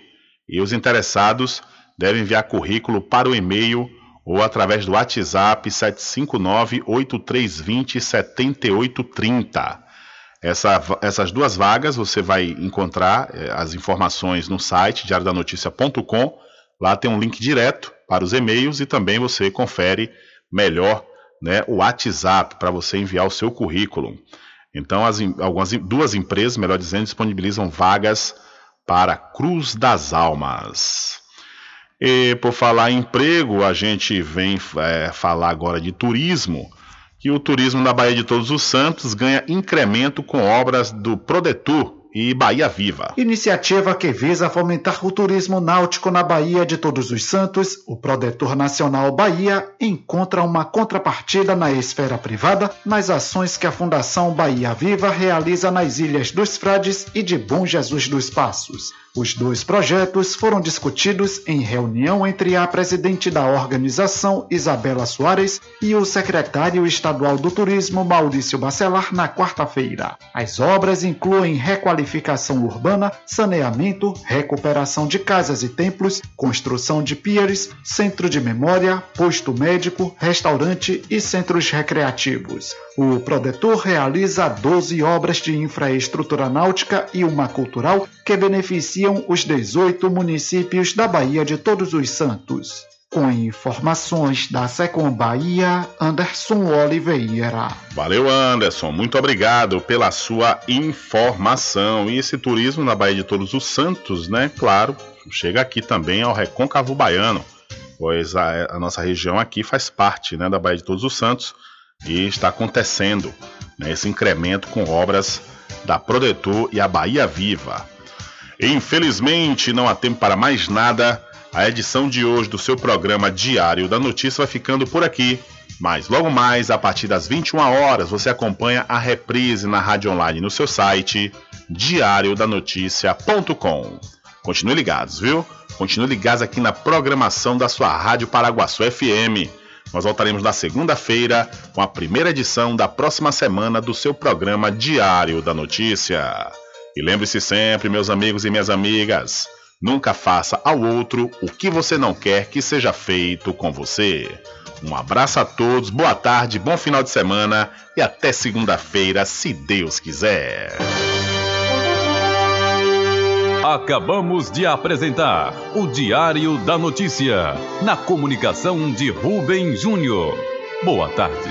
e os interessados devem enviar currículo para o e-mail ou através do WhatsApp 759-8320-7830. Essa, essas duas vagas você vai encontrar eh, as informações no site diariodanoticia.com. Lá tem um link direto para os e-mails e também você confere melhor né, o WhatsApp para você enviar o seu currículo. Então, as, algumas duas empresas, melhor dizendo, disponibilizam vagas para Cruz das Almas. E por falar em emprego, a gente vem é, falar agora de turismo, que o turismo na Baía de Todos os Santos ganha incremento com obras do Prodetur e Bahia Viva. Iniciativa que visa fomentar o turismo náutico na Bahia de Todos os Santos, o Prodetor Nacional Bahia encontra uma contrapartida na esfera privada nas ações que a Fundação Bahia Viva realiza nas Ilhas dos Frades e de Bom Jesus dos Passos. Os dois projetos foram discutidos em reunião entre a presidente da organização, Isabela Soares, e o secretário estadual do Turismo, Maurício Bacelar, na quarta-feira. As obras incluem requalificação urbana, saneamento, recuperação de casas e templos, construção de piers, centro de memória, posto médico, restaurante e centros recreativos. O Prodetor realiza 12 obras de infraestrutura náutica e uma cultural que os 18 municípios da Bahia de Todos os Santos. Com informações da Secom Bahia, Anderson Oliveira. Valeu, Anderson. Muito obrigado pela sua informação. E esse turismo na Bahia de Todos os Santos, né? Claro, chega aqui também ao Recôncavo Baiano, pois a, a nossa região aqui faz parte né, da Bahia de Todos os Santos e está acontecendo né, esse incremento com obras da Prodetur e a Bahia Viva. Infelizmente, não há tempo para mais nada. A edição de hoje do seu programa Diário da Notícia vai ficando por aqui. Mas logo mais, a partir das 21 horas, você acompanha a reprise na rádio online no seu site diariodanoticia.com. Continue ligados, viu? Continue ligados aqui na programação da sua Rádio Paraguaçu FM. Nós voltaremos na segunda-feira com a primeira edição da próxima semana do seu programa Diário da Notícia. E lembre-se sempre, meus amigos e minhas amigas, nunca faça ao outro o que você não quer que seja feito com você. Um abraço a todos, boa tarde, bom final de semana e até segunda-feira, se Deus quiser. Acabamos de apresentar o Diário da Notícia, na comunicação de Rubem Júnior. Boa tarde.